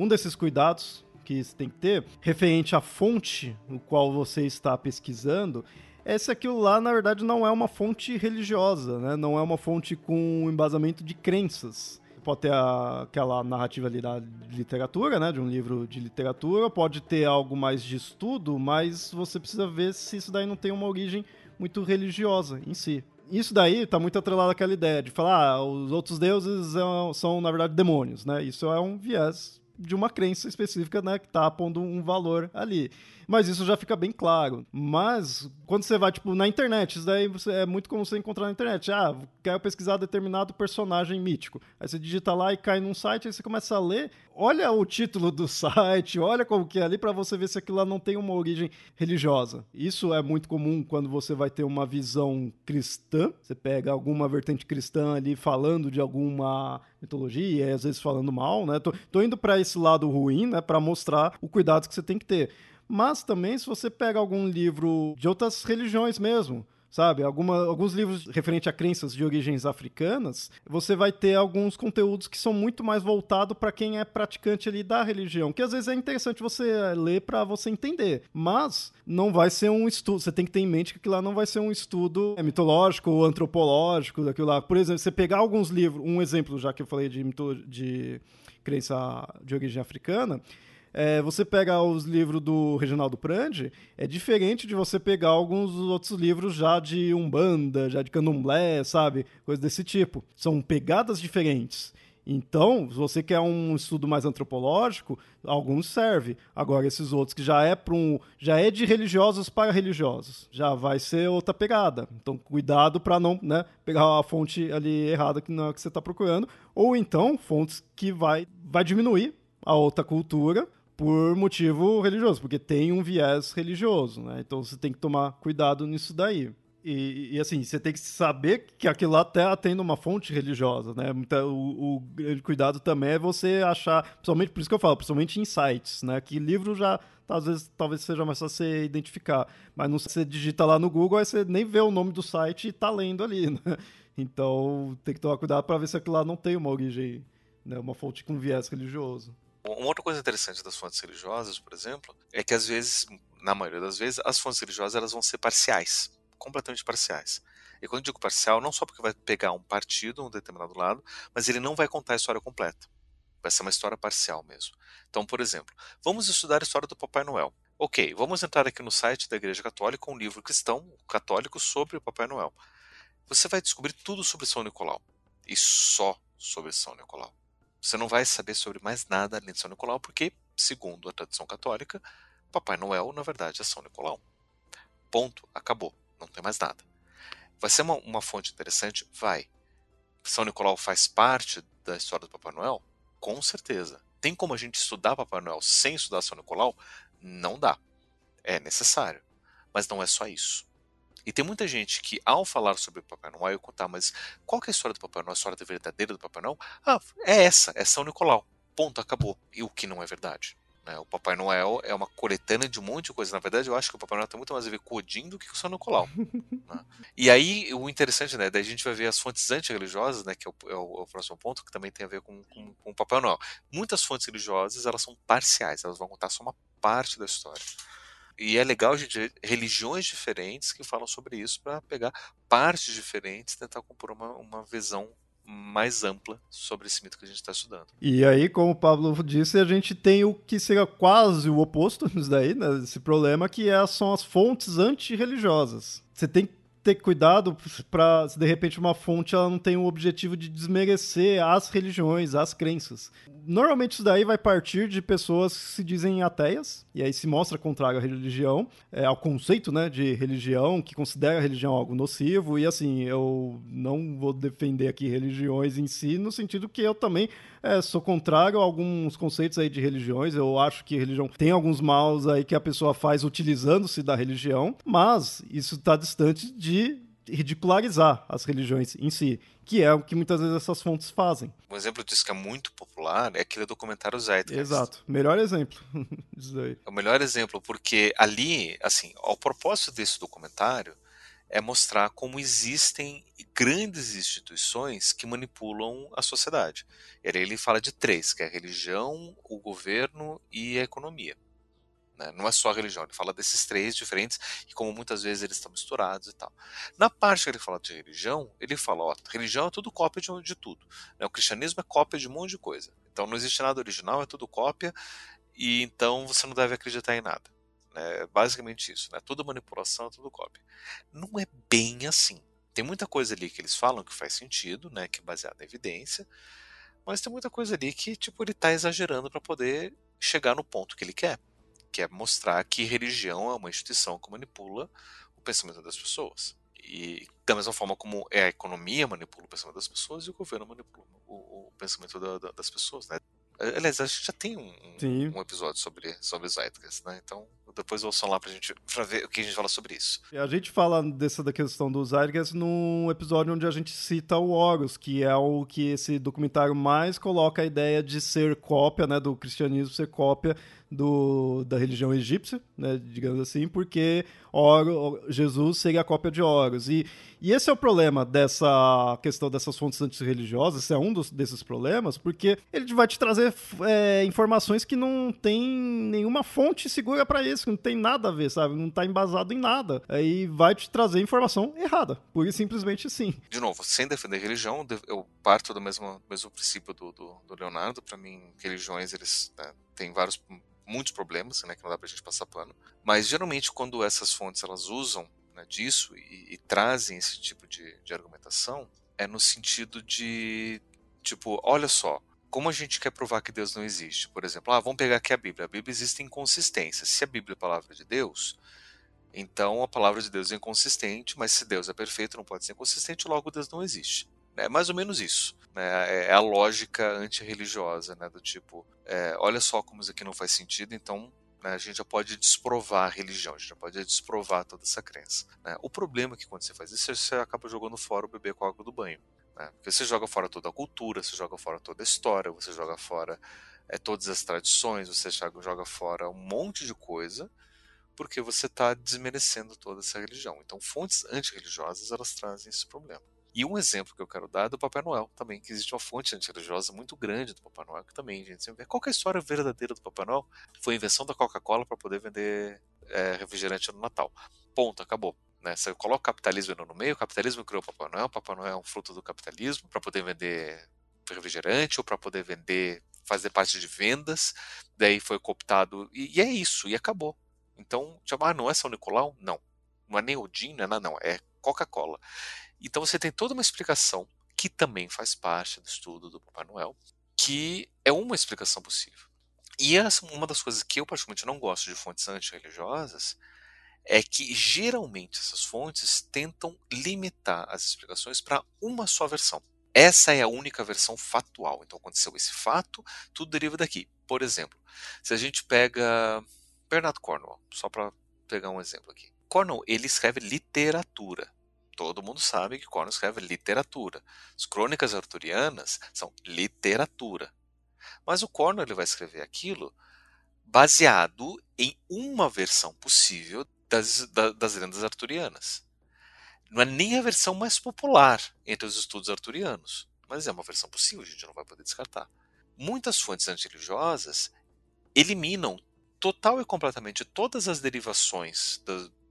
Um desses cuidados que você tem que ter, referente à fonte no qual você está pesquisando, esse aquilo lá, na verdade, não é uma fonte religiosa, né? Não é uma fonte com embasamento de crenças pode ter a, aquela narrativa ali da literatura, né, de um livro de literatura, pode ter algo mais de estudo, mas você precisa ver se isso daí não tem uma origem muito religiosa em si. Isso daí está muito atrelado àquela ideia de falar, ah, os outros deuses são, são, na verdade, demônios, né? Isso é um viés de uma crença específica, né, que está pondo um valor ali mas isso já fica bem claro. Mas quando você vai, tipo, na internet, isso daí é muito comum você encontrar na internet. Ah, quero pesquisar determinado personagem mítico. Aí você digita lá e cai num site, aí você começa a ler. Olha o título do site, olha como que é ali para você ver se aquilo lá não tem uma origem religiosa. Isso é muito comum quando você vai ter uma visão cristã. Você pega alguma vertente cristã ali falando de alguma mitologia, e às vezes falando mal, né? Tô, tô indo para esse lado ruim, né, para mostrar o cuidado que você tem que ter. Mas também se você pega algum livro de outras religiões mesmo, sabe? Alguma, alguns livros referentes a crenças de origens africanas, você vai ter alguns conteúdos que são muito mais voltados para quem é praticante ali da religião, que às vezes é interessante você ler para você entender, mas não vai ser um estudo, você tem que ter em mente que aquilo lá não vai ser um estudo mitológico ou antropológico daquilo lá. Por exemplo, você pegar alguns livros, um exemplo já que eu falei de, de crença de origem africana, é, você pega os livros do Reginaldo Prandi, é diferente de você pegar alguns outros livros já de Umbanda, já de Candomblé, sabe? Coisas desse tipo. São pegadas diferentes. Então, se você quer um estudo mais antropológico, alguns serve. Agora, esses outros que já é para um, já é de religiosos para religiosos, já vai ser outra pegada. Então, cuidado para não né, pegar a fonte ali errada que não é que você está procurando, ou então fontes que vai, vai diminuir a outra cultura por motivo religioso, porque tem um viés religioso, né? Então você tem que tomar cuidado nisso daí. E, e, assim, você tem que saber que aquilo lá até tem uma fonte religiosa, né? Então, o, grande cuidado também é você achar, principalmente, por isso que eu falo, principalmente insights, né? Que livro já, às vezes, talvez seja mais fácil você identificar. Mas não você digita lá no Google, aí você nem vê o nome do site e tá lendo ali, né? Então, tem que tomar cuidado para ver se aquilo lá não tem uma origem, né? Uma fonte com viés religioso. Uma outra coisa interessante das fontes religiosas, por exemplo, é que às vezes, na maioria das vezes, as fontes religiosas elas vão ser parciais, completamente parciais. E quando eu digo parcial, não só porque vai pegar um partido, um determinado lado, mas ele não vai contar a história completa. Vai ser uma história parcial mesmo. Então, por exemplo, vamos estudar a história do Papai Noel. Ok, vamos entrar aqui no site da Igreja Católica, um livro cristão católico sobre o Papai Noel. Você vai descobrir tudo sobre São Nicolau. E só sobre São Nicolau. Você não vai saber sobre mais nada além de São Nicolau, porque, segundo a tradição católica, Papai Noel, na verdade, é São Nicolau. Ponto. Acabou. Não tem mais nada. Vai ser uma, uma fonte interessante? Vai. São Nicolau faz parte da história do Papai Noel? Com certeza. Tem como a gente estudar Papai Noel sem estudar São Nicolau? Não dá. É necessário. Mas não é só isso. E tem muita gente que, ao falar sobre o Papai Noel, eu contar, mas qual que é a história do Papai Noel? A história verdadeira do Papai Noel? Ah, é essa, é São Nicolau. Ponto, acabou. E o que não é verdade. Né? O Papai Noel é uma coletânea de um monte de coisa. Na verdade, eu acho que o Papai Noel tem muito mais a ver com Odin do que com o São Nicolau. né? E aí, o interessante, né? Daí a gente vai ver as fontes antirreligiosas, né? Que é o, é o, é o próximo ponto, que também tem a ver com, com, com o Papai Noel. Muitas fontes religiosas, elas são parciais, elas vão contar só uma parte da história. E é legal gente religiões diferentes que falam sobre isso para pegar partes diferentes tentar compor uma, uma visão mais ampla sobre esse mito que a gente está estudando. E aí, como o Pablo disse, a gente tem o que seria quase o oposto disso daí, né, desse problema, que é, são as fontes antirreligiosas. Você tem ter cuidado para se de repente uma fonte ela não tem o objetivo de desmerecer as religiões, as crenças. Normalmente isso daí vai partir de pessoas que se dizem ateias, e aí se mostra contrário à religião, é, ao conceito né, de religião, que considera a religião algo nocivo, e assim, eu não vou defender aqui religiões em si, no sentido que eu também é, sou contrário a alguns conceitos aí de religiões, eu acho que religião tem alguns maus aí que a pessoa faz utilizando-se da religião, mas isso está distante de ridicularizar as religiões em si, que é o que muitas vezes essas fontes fazem. Um exemplo disso que é muito popular é aquele documentário Zeitgeist. Exato, melhor exemplo disso. É o melhor exemplo porque ali, assim, o propósito desse documentário é mostrar como existem grandes instituições que manipulam a sociedade. E aí ele fala de três, que é a religião, o governo e a economia. Né? Não é só a religião, ele fala desses três diferentes e como muitas vezes eles estão misturados e tal. Na parte que ele fala de religião, ele fala, ó, religião é tudo cópia de, de tudo. Né? O cristianismo é cópia de um monte de coisa. Então não existe nada original, é tudo cópia e então você não deve acreditar em nada. É basicamente isso, né? Tudo manipulação, é tudo cópia. Não é bem assim. Tem muita coisa ali que eles falam que faz sentido, né? Que é baseada em evidência, mas tem muita coisa ali que tipo ele está exagerando para poder chegar no ponto que ele quer que é mostrar que religião é uma instituição que manipula o pensamento das pessoas. E da mesma forma como é a economia manipula o pensamento das pessoas e o governo manipula o, o pensamento da, da, das pessoas, né? Aliás, a gente já tem um, um episódio sobre, sobre Zeitgeist, né? Então, depois ouçam lá pra gente pra ver o que a gente fala sobre isso. A gente fala dessa da questão do Zeitgeist num episódio onde a gente cita o Horus, que é o que esse documentário mais coloca a ideia de ser cópia, né, do cristianismo ser cópia do, da religião egípcia, né, digamos assim, porque Oro, Jesus seria a cópia de Horus. E, e esse é o problema dessa questão dessas fontes antirreligiosas, esse é um dos, desses problemas, porque ele vai te trazer é, informações que não tem nenhuma fonte segura para isso, que não tem nada a ver, sabe? Não está embasado em nada. Aí vai te trazer informação errada, pura e simplesmente sim. De novo, sem defender religião, eu parto do mesmo, mesmo princípio do, do, do Leonardo. Para mim, religiões, eles né, têm vários muitos problemas, né, que não dá pra gente passar pano. Mas geralmente quando essas fontes elas usam né, disso e, e, trazem esse tipo de, de argumentação, é no sentido de tipo, olha só, como a gente quer provar que Deus não existe? Por exemplo, ah, vamos pegar aqui a Bíblia. A Bíblia existe inconsistências. Se a Bíblia é a palavra de Deus, então a palavra de Deus é inconsistente, mas se Deus é perfeito, não pode ser inconsistente, logo Deus não existe. É mais ou menos isso. Né? É a lógica antirreligiosa, né? do tipo, é, olha só como isso aqui não faz sentido, então né, a gente já pode desprovar a religião, a gente já pode desprovar toda essa crença. Né? O problema é que quando você faz isso, você acaba jogando fora o bebê com a água do banho. Né? Porque você joga fora toda a cultura, você joga fora toda a história, você joga fora é, todas as tradições, você joga fora um monte de coisa, porque você está desmerecendo toda essa religião. Então, fontes antirreligiosas, elas trazem esse problema. E um exemplo que eu quero dar é do Papai Noel também, que existe uma fonte antirreligiosa muito grande do Papai Noel, que também, gente, sempre. Qual é a história verdadeira do Papai Noel? Foi a invenção da Coca-Cola para poder vender é, refrigerante no Natal. Ponto, acabou. Né? Você coloca o capitalismo no meio, o capitalismo criou o Papai Noel, o Papai Noel é um fruto do capitalismo para poder vender refrigerante ou para poder vender, fazer parte de vendas, daí foi cooptado, e, e é isso, e acabou. Então, chamar ah, não é São Nicolau? Não. Não é nem Odin, não é não, é Coca-Cola. Então você tem toda uma explicação que também faz parte do estudo do Papai Noel, que é uma explicação possível. E essa, uma das coisas que eu particularmente não gosto de fontes antirreligiosas é que geralmente essas fontes tentam limitar as explicações para uma só versão. Essa é a única versão fatual. Então aconteceu esse fato, tudo deriva daqui. Por exemplo, se a gente pega Bernard Cornwell, só para pegar um exemplo aqui. Cornwell ele escreve literatura todo mundo sabe que Cornwell escreve literatura. As crônicas arturianas são literatura. Mas o Cornwell ele vai escrever aquilo baseado em uma versão possível das, das lendas arturianas. Não é nem a versão mais popular entre os estudos arturianos, mas é uma versão possível, a gente não vai poder descartar. Muitas fontes antirreligiosas eliminam total e completamente todas as derivações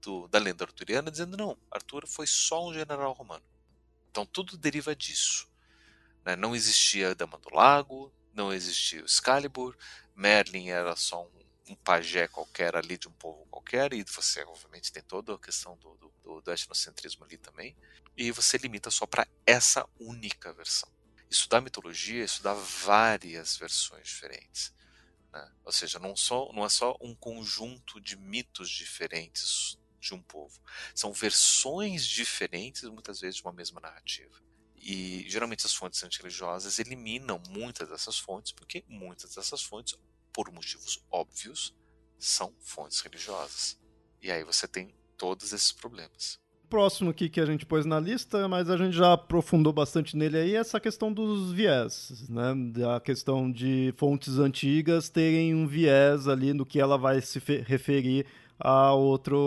do, da lenda arturiana, dizendo não, Arthur foi só um general romano. Então tudo deriva disso. Né? Não existia a Dama do Lago, não existia o Excalibur, Merlin era só um, um, pajé qualquer ali de um povo qualquer, e você obviamente tem toda a questão do, do, do, do etnocentrismo ali também, e você limita só para essa única versão. Estudar mitologia estudar várias versões diferentes. Né? Ou seja, não, só, não é só um conjunto de mitos diferentes de um povo. São versões diferentes, muitas vezes, de uma mesma narrativa. E geralmente as fontes antirreligiosas eliminam muitas dessas fontes, porque muitas dessas fontes, por motivos óbvios, são fontes religiosas. E aí você tem todos esses problemas. Próximo aqui que a gente pôs na lista, mas a gente já aprofundou bastante nele aí, é essa questão dos viés, né? A questão de fontes antigas terem um viés ali no que ela vai se referir a, outro,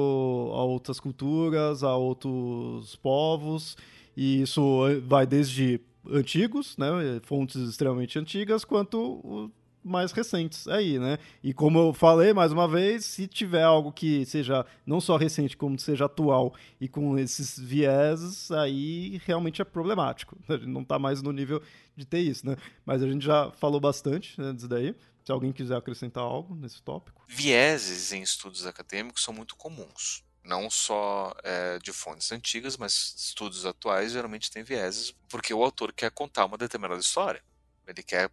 a outras culturas, a outros povos, e isso vai desde antigos, né, fontes extremamente antigas, quanto mais recentes aí, né? E como eu falei mais uma vez, se tiver algo que seja não só recente, como seja atual e com esses vieses, aí realmente é problemático. A gente não está mais no nível de ter isso, né? Mas a gente já falou bastante né, disso daí. Se alguém quiser acrescentar algo nesse tópico. Vieses em estudos acadêmicos são muito comuns. Não só é, de fontes antigas, mas estudos atuais geralmente têm vieses, porque o autor quer contar uma determinada história. Ele quer,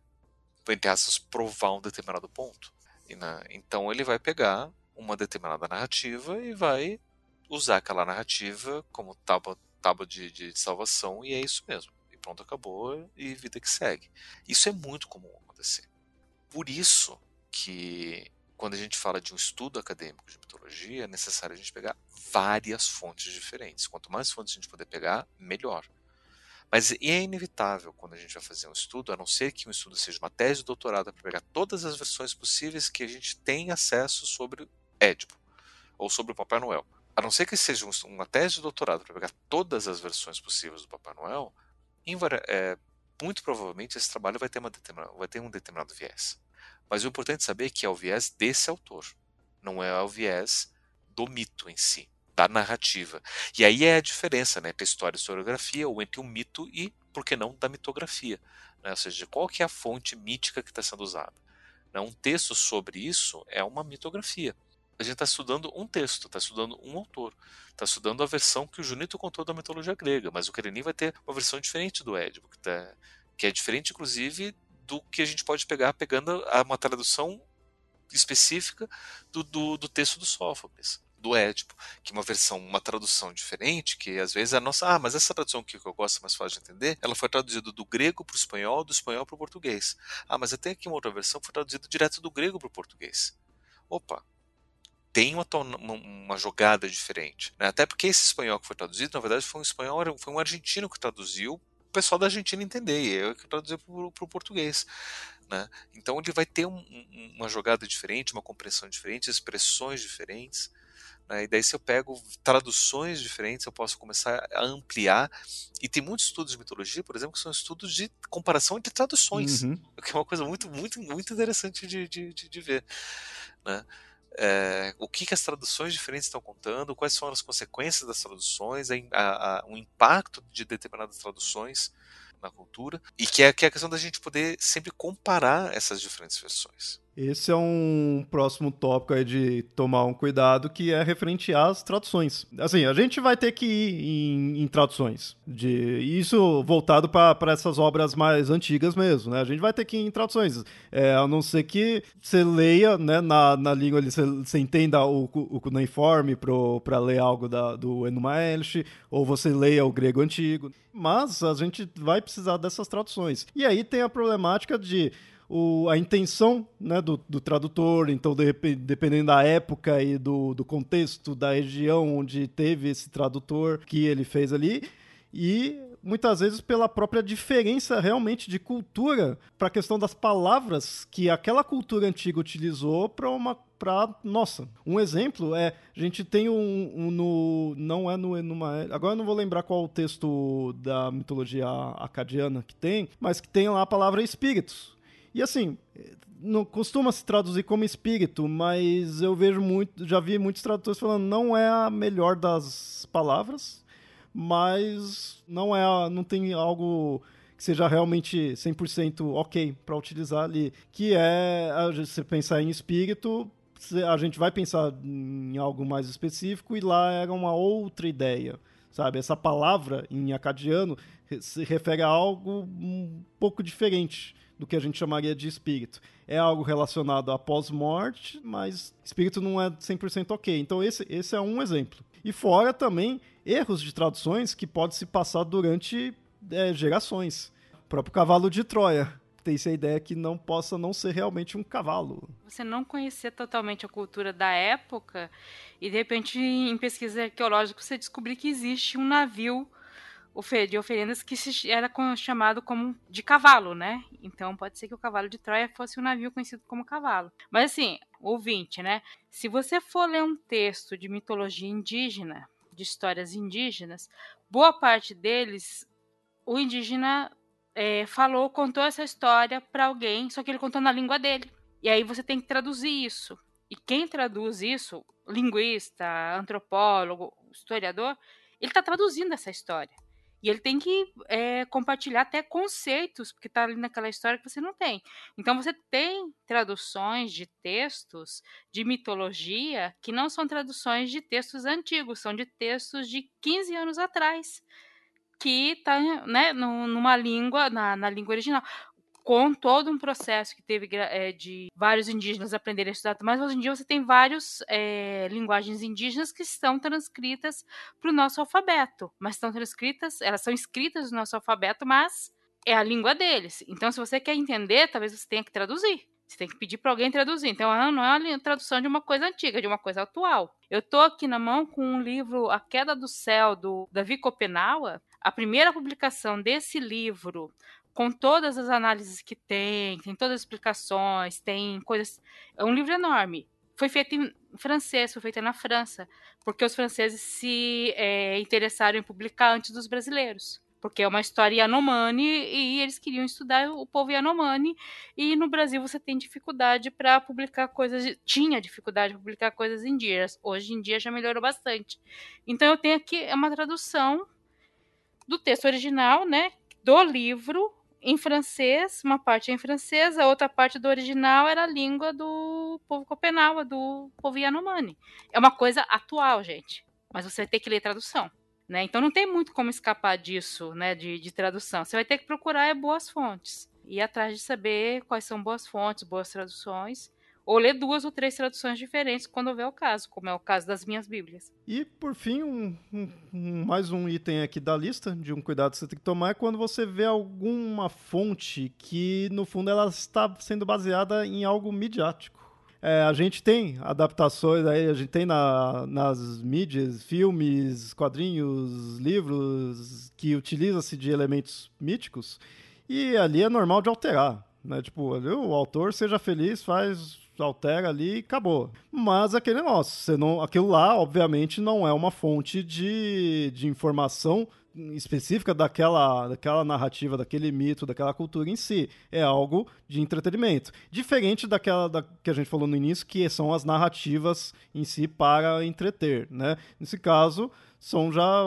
entre aspas, provar um determinado ponto. Na, então ele vai pegar uma determinada narrativa e vai usar aquela narrativa como tábua, tábua de, de, de salvação, e é isso mesmo. E pronto, acabou, e vida que segue. Isso é muito comum acontecer por isso que quando a gente fala de um estudo acadêmico de mitologia, é necessário a gente pegar várias fontes diferentes. Quanto mais fontes a gente puder pegar, melhor. Mas é inevitável quando a gente vai fazer um estudo, a não ser que um estudo seja uma tese de doutorado para pegar todas as versões possíveis que a gente tem acesso sobre Édipo ou sobre o Papai Noel. A não ser que seja uma tese de doutorado para pegar todas as versões possíveis do Papai Noel, é, muito provavelmente esse trabalho vai ter, vai ter um determinado viés. Mas o importante saber é que é o viés desse autor, não é o viés do mito em si da narrativa. E aí é a diferença né, entre história e historiografia, ou entre o mito e, por que não, da mitografia. Né? Ou seja, qual que é a fonte mítica que está sendo usada. Né? Um texto sobre isso é uma mitografia. A gente está estudando um texto, está estudando um autor, está estudando a versão que o Junito contou da mitologia grega, mas o Karenin vai ter uma versão diferente do Édipo, que, tá, que é diferente, inclusive, do que a gente pode pegar pegando uma tradução específica do, do, do texto do Sófocles do Édipo, que é uma versão, uma tradução diferente, que às vezes é a nossa, ah, mas essa tradução que eu gosto mais fácil de entender, ela foi traduzida do grego para o espanhol, do espanhol para o português. Ah, mas eu tenho aqui uma outra versão que foi traduzida direto do grego para o português. Opa, tem uma, uma, uma jogada diferente. Né? Até porque esse espanhol que foi traduzido, na verdade, foi um espanhol, foi um argentino que traduziu o pessoal da Argentina entender, e eu que traduzi para o português. Né? Então ele vai ter um, um, uma jogada diferente, uma compreensão diferente, expressões diferentes. Né? E daí, se eu pego traduções diferentes, eu posso começar a ampliar. E tem muitos estudos de mitologia, por exemplo, que são estudos de comparação entre traduções, uhum. que é uma coisa muito, muito, muito interessante de, de, de, de ver. Né? É, o que, que, as traduções diferentes estão contando, quais são as consequências das traduções, a, a, o impacto de determinadas traduções na cultura, e que é, que é a questão da gente poder sempre comparar essas diferentes versões. Esse é um próximo tópico aí de tomar um cuidado, que é referente às traduções. Assim, a gente vai ter que ir em, em traduções. De, isso voltado para essas obras mais antigas mesmo, né? A gente vai ter que ir em traduções. É, a não ser que você leia né, na, na língua ali, você, você entenda o, o cuneiforme para ler algo da, do Enuma Elish, ou você leia o grego antigo. Mas a gente vai precisar dessas traduções. E aí tem a problemática de o, a intenção né, do, do, tradutor, então de, dependendo da época e do, do contexto da região onde teve esse tradutor que ele fez ali, e muitas vezes pela própria diferença realmente de cultura para a questão das palavras que aquela cultura antiga utilizou para uma para nossa. Um exemplo é a gente tem um, um no não é no numa agora eu não vou lembrar qual o texto da mitologia acadiana que tem, mas que tem lá a palavra espíritos. E assim, não costuma se traduzir como espírito, mas eu vejo muito, já vi muitos tradutores falando não é a melhor das palavras, mas não é, não tem algo que seja realmente 100% ok para utilizar ali, que é você pensar em espírito, a gente vai pensar em algo mais específico e lá era uma outra ideia, sabe? Essa palavra em acadiano se refere a algo um pouco diferente do que a gente chamaria de espírito. É algo relacionado à pós-morte, mas espírito não é 100% ok. Então esse, esse é um exemplo. E fora também erros de traduções que podem se passar durante é, gerações. O próprio cavalo de Troia tem-se a ideia que não possa não ser realmente um cavalo. Você não conhecer totalmente a cultura da época e de repente em pesquisa arqueológica você descobrir que existe um navio de oferendas que era chamado como de cavalo, né? Então pode ser que o cavalo de Troia fosse um navio conhecido como cavalo. Mas assim, ouvinte, né? Se você for ler um texto de mitologia indígena, de histórias indígenas, boa parte deles, o indígena é, falou, contou essa história para alguém, só que ele contou na língua dele. E aí você tem que traduzir isso. E quem traduz isso, linguista, antropólogo, historiador, ele está traduzindo essa história. E ele tem que é, compartilhar até conceitos, porque está ali naquela história que você não tem. Então você tem traduções de textos de mitologia que não são traduções de textos antigos, são de textos de 15 anos atrás, que está né, numa língua, na, na língua original com todo um processo que teve é, de vários indígenas aprenderem a estudar, mas hoje em dia você tem várias é, linguagens indígenas que estão transcritas para o nosso alfabeto, mas estão transcritas, elas são escritas no nosso alfabeto, mas é a língua deles. Então, se você quer entender, talvez você tenha que traduzir. Você tem que pedir para alguém traduzir. Então, não é uma tradução de uma coisa antiga, de uma coisa atual. Eu estou aqui na mão com um livro A Queda do Céu, do Davi Kopenawa. a primeira publicação desse livro, com todas as análises que tem, tem todas as explicações, tem coisas. É um livro enorme. Foi feito em francês, foi feito na França, porque os franceses se é, interessaram em publicar antes dos brasileiros porque é uma história Yanomami e eles queriam estudar o povo Yanomami e no Brasil você tem dificuldade para publicar coisas, tinha dificuldade para publicar coisas indígenas, hoje em dia já melhorou bastante. Então eu tenho aqui uma tradução do texto original, né, do livro em francês, uma parte é em francês, a outra parte do original era a língua do povo Copenaua, do povo Yanomami. É uma coisa atual, gente, mas você vai ter que ler tradução. Né? Então não tem muito como escapar disso, né, de, de tradução. Você vai ter que procurar é, boas fontes. Ir atrás de saber quais são boas fontes, boas traduções. Ou ler duas ou três traduções diferentes quando houver o caso, como é o caso das minhas Bíblias. E, por fim, um, um, mais um item aqui da lista de um cuidado que você tem que tomar é quando você vê alguma fonte que, no fundo, ela está sendo baseada em algo midiático. É, a gente tem adaptações aí, a gente tem na, nas mídias, filmes, quadrinhos, livros que utiliza-se de elementos míticos e ali é normal de alterar, né? Tipo, ali, o autor seja feliz, faz altera ali e acabou. Mas aquele negócio, você não, aquilo lá, obviamente, não é uma fonte de, de informação específica daquela, daquela narrativa, daquele mito, daquela cultura em si. É algo de entretenimento. Diferente daquela da, que a gente falou no início, que são as narrativas em si para entreter. Né? Nesse caso, são já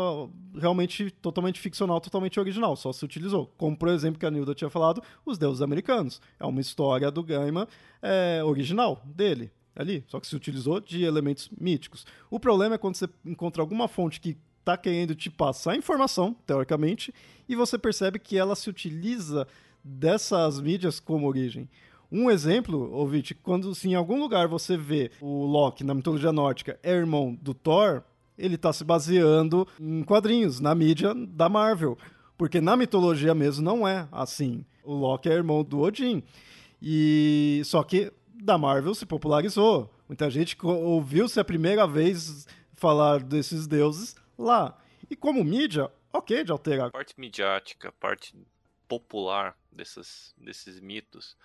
realmente totalmente ficcional, totalmente original, só se utilizou. Como, por exemplo, que a Nilda tinha falado, Os Deuses Americanos. É uma história do Gaiman é, original dele ali, só que se utilizou de elementos míticos. O problema é quando você encontra alguma fonte que está querendo te passar informação, teoricamente, e você percebe que ela se utiliza dessas mídias como origem. Um exemplo, ouvinte, quando se em algum lugar você vê o Loki na mitologia nórdica é irmão do Thor, ele está se baseando em quadrinhos, na mídia da Marvel. Porque na mitologia mesmo não é assim. O Loki é irmão do Odin. E só que da Marvel se popularizou. Muita gente ouviu-se a primeira vez falar desses deuses lá. E como mídia, ok de alterar. Parte midiática, parte popular desses, desses mitos,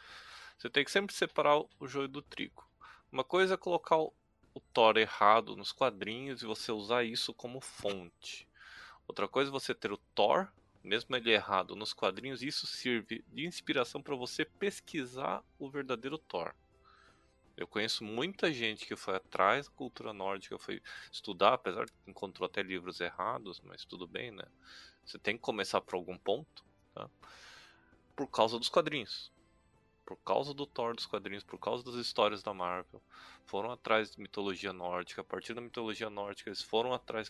você tem que sempre separar o joio do trigo. Uma coisa é colocar o, Thor errado nos quadrinhos e você usar isso como fonte. Outra coisa é você ter o Thor, mesmo ele errado nos quadrinhos, isso serve de inspiração para você pesquisar o verdadeiro Thor. Eu conheço muita gente que foi atrás da cultura nórdica, foi estudar, apesar de que encontrou até livros errados, mas tudo bem, né? Você tem que começar por algum ponto, tá? Por causa dos quadrinhos por causa do Thor dos quadrinhos, por causa das histórias da Marvel, foram atrás de mitologia nórdica. A partir da mitologia nórdica, eles foram atrás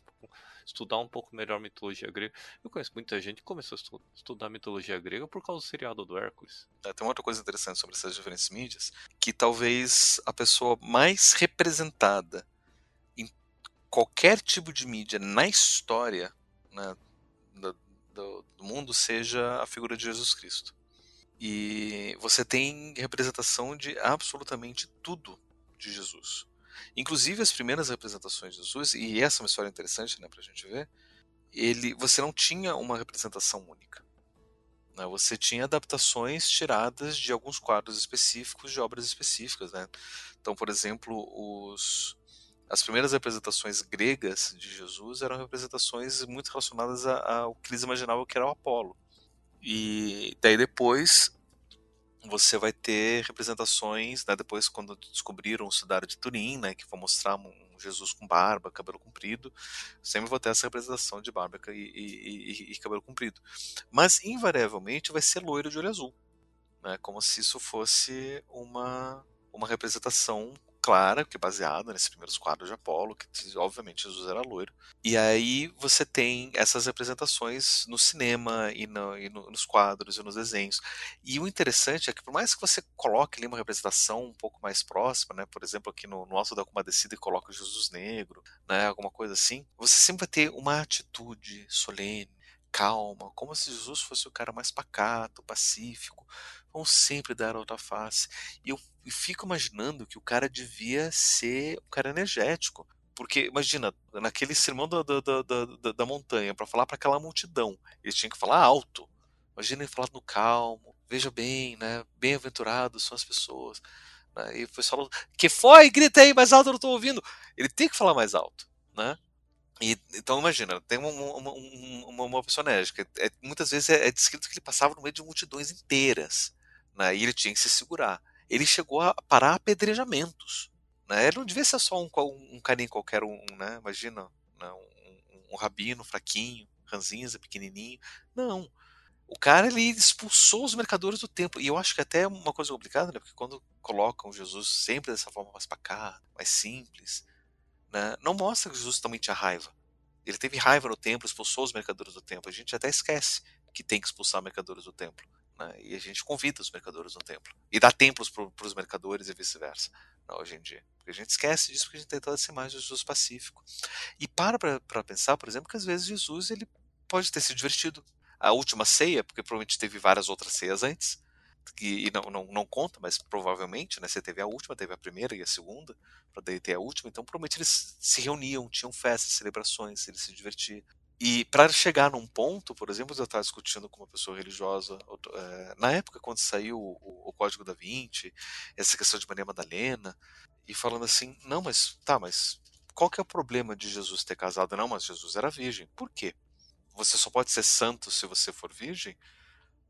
estudar um pouco melhor a mitologia grega. Eu conheço muita gente que começou a estudar mitologia grega por causa do seriado do Hércules. É, tem uma outra coisa interessante sobre essas diferentes mídias, que talvez a pessoa mais representada em qualquer tipo de mídia na história né, do, do mundo seja a figura de Jesus Cristo. E você tem representação de absolutamente tudo de Jesus. Inclusive as primeiras representações de Jesus, e essa é uma história interessante né, para a gente ver, ele, você não tinha uma representação única. Né? Você tinha adaptações tiradas de alguns quadros específicos de obras específicas. Né? Então, por exemplo, os, as primeiras representações gregas de Jesus eram representações muito relacionadas ao que eles imaginavam que era o Apolo. E daí depois você vai ter representações, né, depois quando descobriram o Cidade de Turim, né, que vão mostrar um Jesus com barba, cabelo comprido, sempre vai ter essa representação de barba e, e, e, e cabelo comprido. Mas invariavelmente vai ser loiro de olho azul, né, como se isso fosse uma, uma representação clara, que é baseada nesses primeiros quadros de Apolo, que obviamente Jesus era loiro. E aí você tem essas representações no cinema e, no, e no, nos quadros e nos desenhos. E o interessante é que por mais que você coloque ali uma representação um pouco mais próxima, né, por exemplo aqui no, no Alto da Compadecida e coloca Jesus negro, né, alguma coisa assim, você sempre vai ter uma atitude solene, calma, como se Jesus fosse o cara mais pacato, pacífico, vão sempre dar outra face. E eu fico imaginando que o cara devia ser um cara energético, Porque, imagina, naquele sermão da, da, da, da montanha, para falar para aquela multidão, eles tinham que falar alto. Imagina ele falar no calmo, veja bem, né? Bem-aventurados são as pessoas. Né? E o pessoal, que foi? Grita aí mais alto, eu não estou ouvindo. Ele tem que falar mais alto, né? E, então imagina, tem uma, uma, uma, uma personagem que é, muitas vezes é, é, descrito que ele passava no meio de multidões inteiras, né? E ele tinha que se segurar. Ele chegou a parar apedrejamentos, né? Ele não devia ser só um, um carinho qualquer um, né? Imagina, né? Um, um, um rabino fraquinho, ranzinza, pequenininho. Não. O cara ele expulsou os mercadores do templo. E eu acho que até é uma coisa complicada, né? Porque quando colocam Jesus sempre dessa forma mais pacata, mais simples, né? não mostra também tinha raiva. Ele teve raiva no templo, expulsou os mercadores do templo. A gente até esquece que tem que expulsar mercadores do templo. Né? E a gente convida os mercadores no templo. E dá templos para os mercadores e vice-versa, né, hoje em dia. Porque a gente esquece disso porque a gente tem toda essa imagem de Jesus pacífico. E para para pensar, por exemplo, que às vezes Jesus ele pode ter se divertido. A última ceia, porque provavelmente teve várias outras ceias antes, que, e não, não, não conta, mas provavelmente, né, você teve a última, teve a primeira e a segunda, para daí ter a última, então provavelmente eles se reuniam, tinham festas, celebrações, eles se divertiam. E para chegar num ponto, por exemplo, eu estava discutindo com uma pessoa religiosa, é, na época quando saiu o, o, Código da Vinci, essa questão de Maria Madalena, e falando assim, não, mas tá, mas qual que é o problema de Jesus ter casado? Não, mas Jesus era virgem. Por quê? Você só pode ser santo se você for virgem?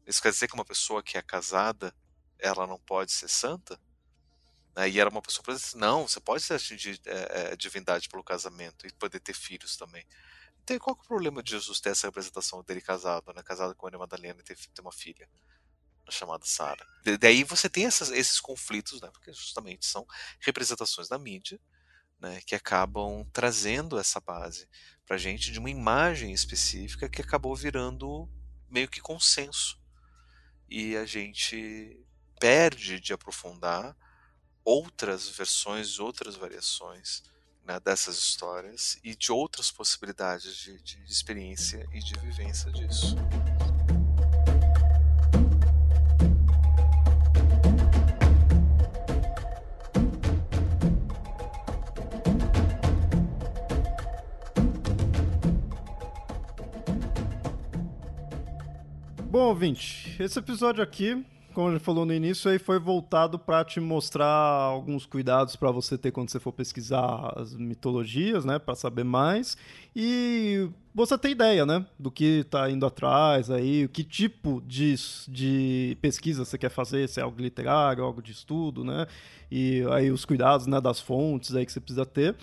Isso quer dizer que uma pessoa que é casada, ela não pode ser santa? Né, e era uma pessoa que não, você pode atingir é, é, divindade pelo casamento e poder ter filhos também tem, qual é o problema de Jesus ter essa representação dele casado, né? Casado com a Maria Madalena e ter, ter uma filha chamada Sara. Daí você tem essas, esses conflitos, né? Porque justamente são representações da mídia, né? Que acabam trazendo essa base pra gente de uma imagem específica que acabou virando meio que consenso. E a gente perde de aprofundar outras versões, outras variações né, dessas histórias e de outras possibilidades de, de experiência e de vivência disso. Bom, ouvinte, esse episódio aqui como a gente falou no início, aí foi voltado para te mostrar alguns cuidados para você ter quando você for pesquisar as mitologias, né, para saber mais e você ter ideia, né, do que está indo atrás aí, que tipo de, de pesquisa você quer fazer, se é algo literário, algo de estudo, né, e aí os cuidados, né, das fontes aí que você precisa ter.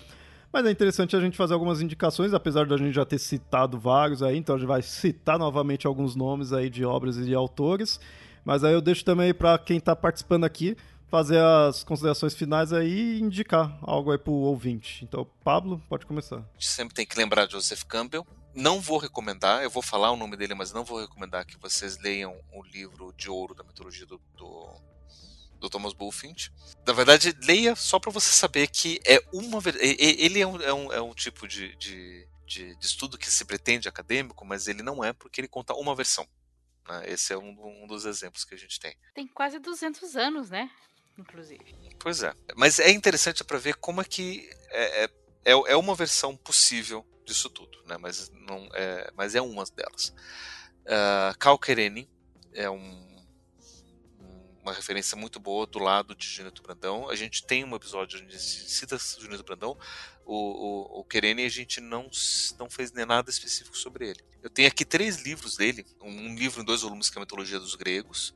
Mas é interessante a gente fazer algumas indicações, apesar da gente já ter citado vários aí, então a gente vai citar novamente alguns nomes aí de obras e de autores. Mas aí eu deixo também para quem está participando aqui fazer as considerações finais aí e indicar algo aí pro ouvinte. Então, Pablo, pode começar. A gente sempre tem que lembrar de Joseph Campbell. Não vou recomendar, eu vou falar o nome dele, mas não vou recomendar que vocês leiam o livro de ouro da mitologia do, do, do Thomas Bulfinch. Na verdade, leia só para você saber que é uma ele é um, é um, é um tipo de, de, de, de estudo que se pretende acadêmico, mas ele não é porque ele conta uma versão. Né? Esse é um, um dos exemplos que a gente tem. Tem quase 200 anos, né? Inclusive. Pois é. Mas é interessante para ver como é que é, é, é, é uma versão possível disso tudo, né? Mas não é, mas é uma delas. Uh, Cal é um uma referência muito boa do lado de Junito Brandão. A gente tem um episódio onde cita Junito Brandão. O, o, o Querene a gente não, não fez nem nada específico sobre ele. Eu tenho aqui três livros dele. Um livro em dois volumes que é a Mitologia dos Gregos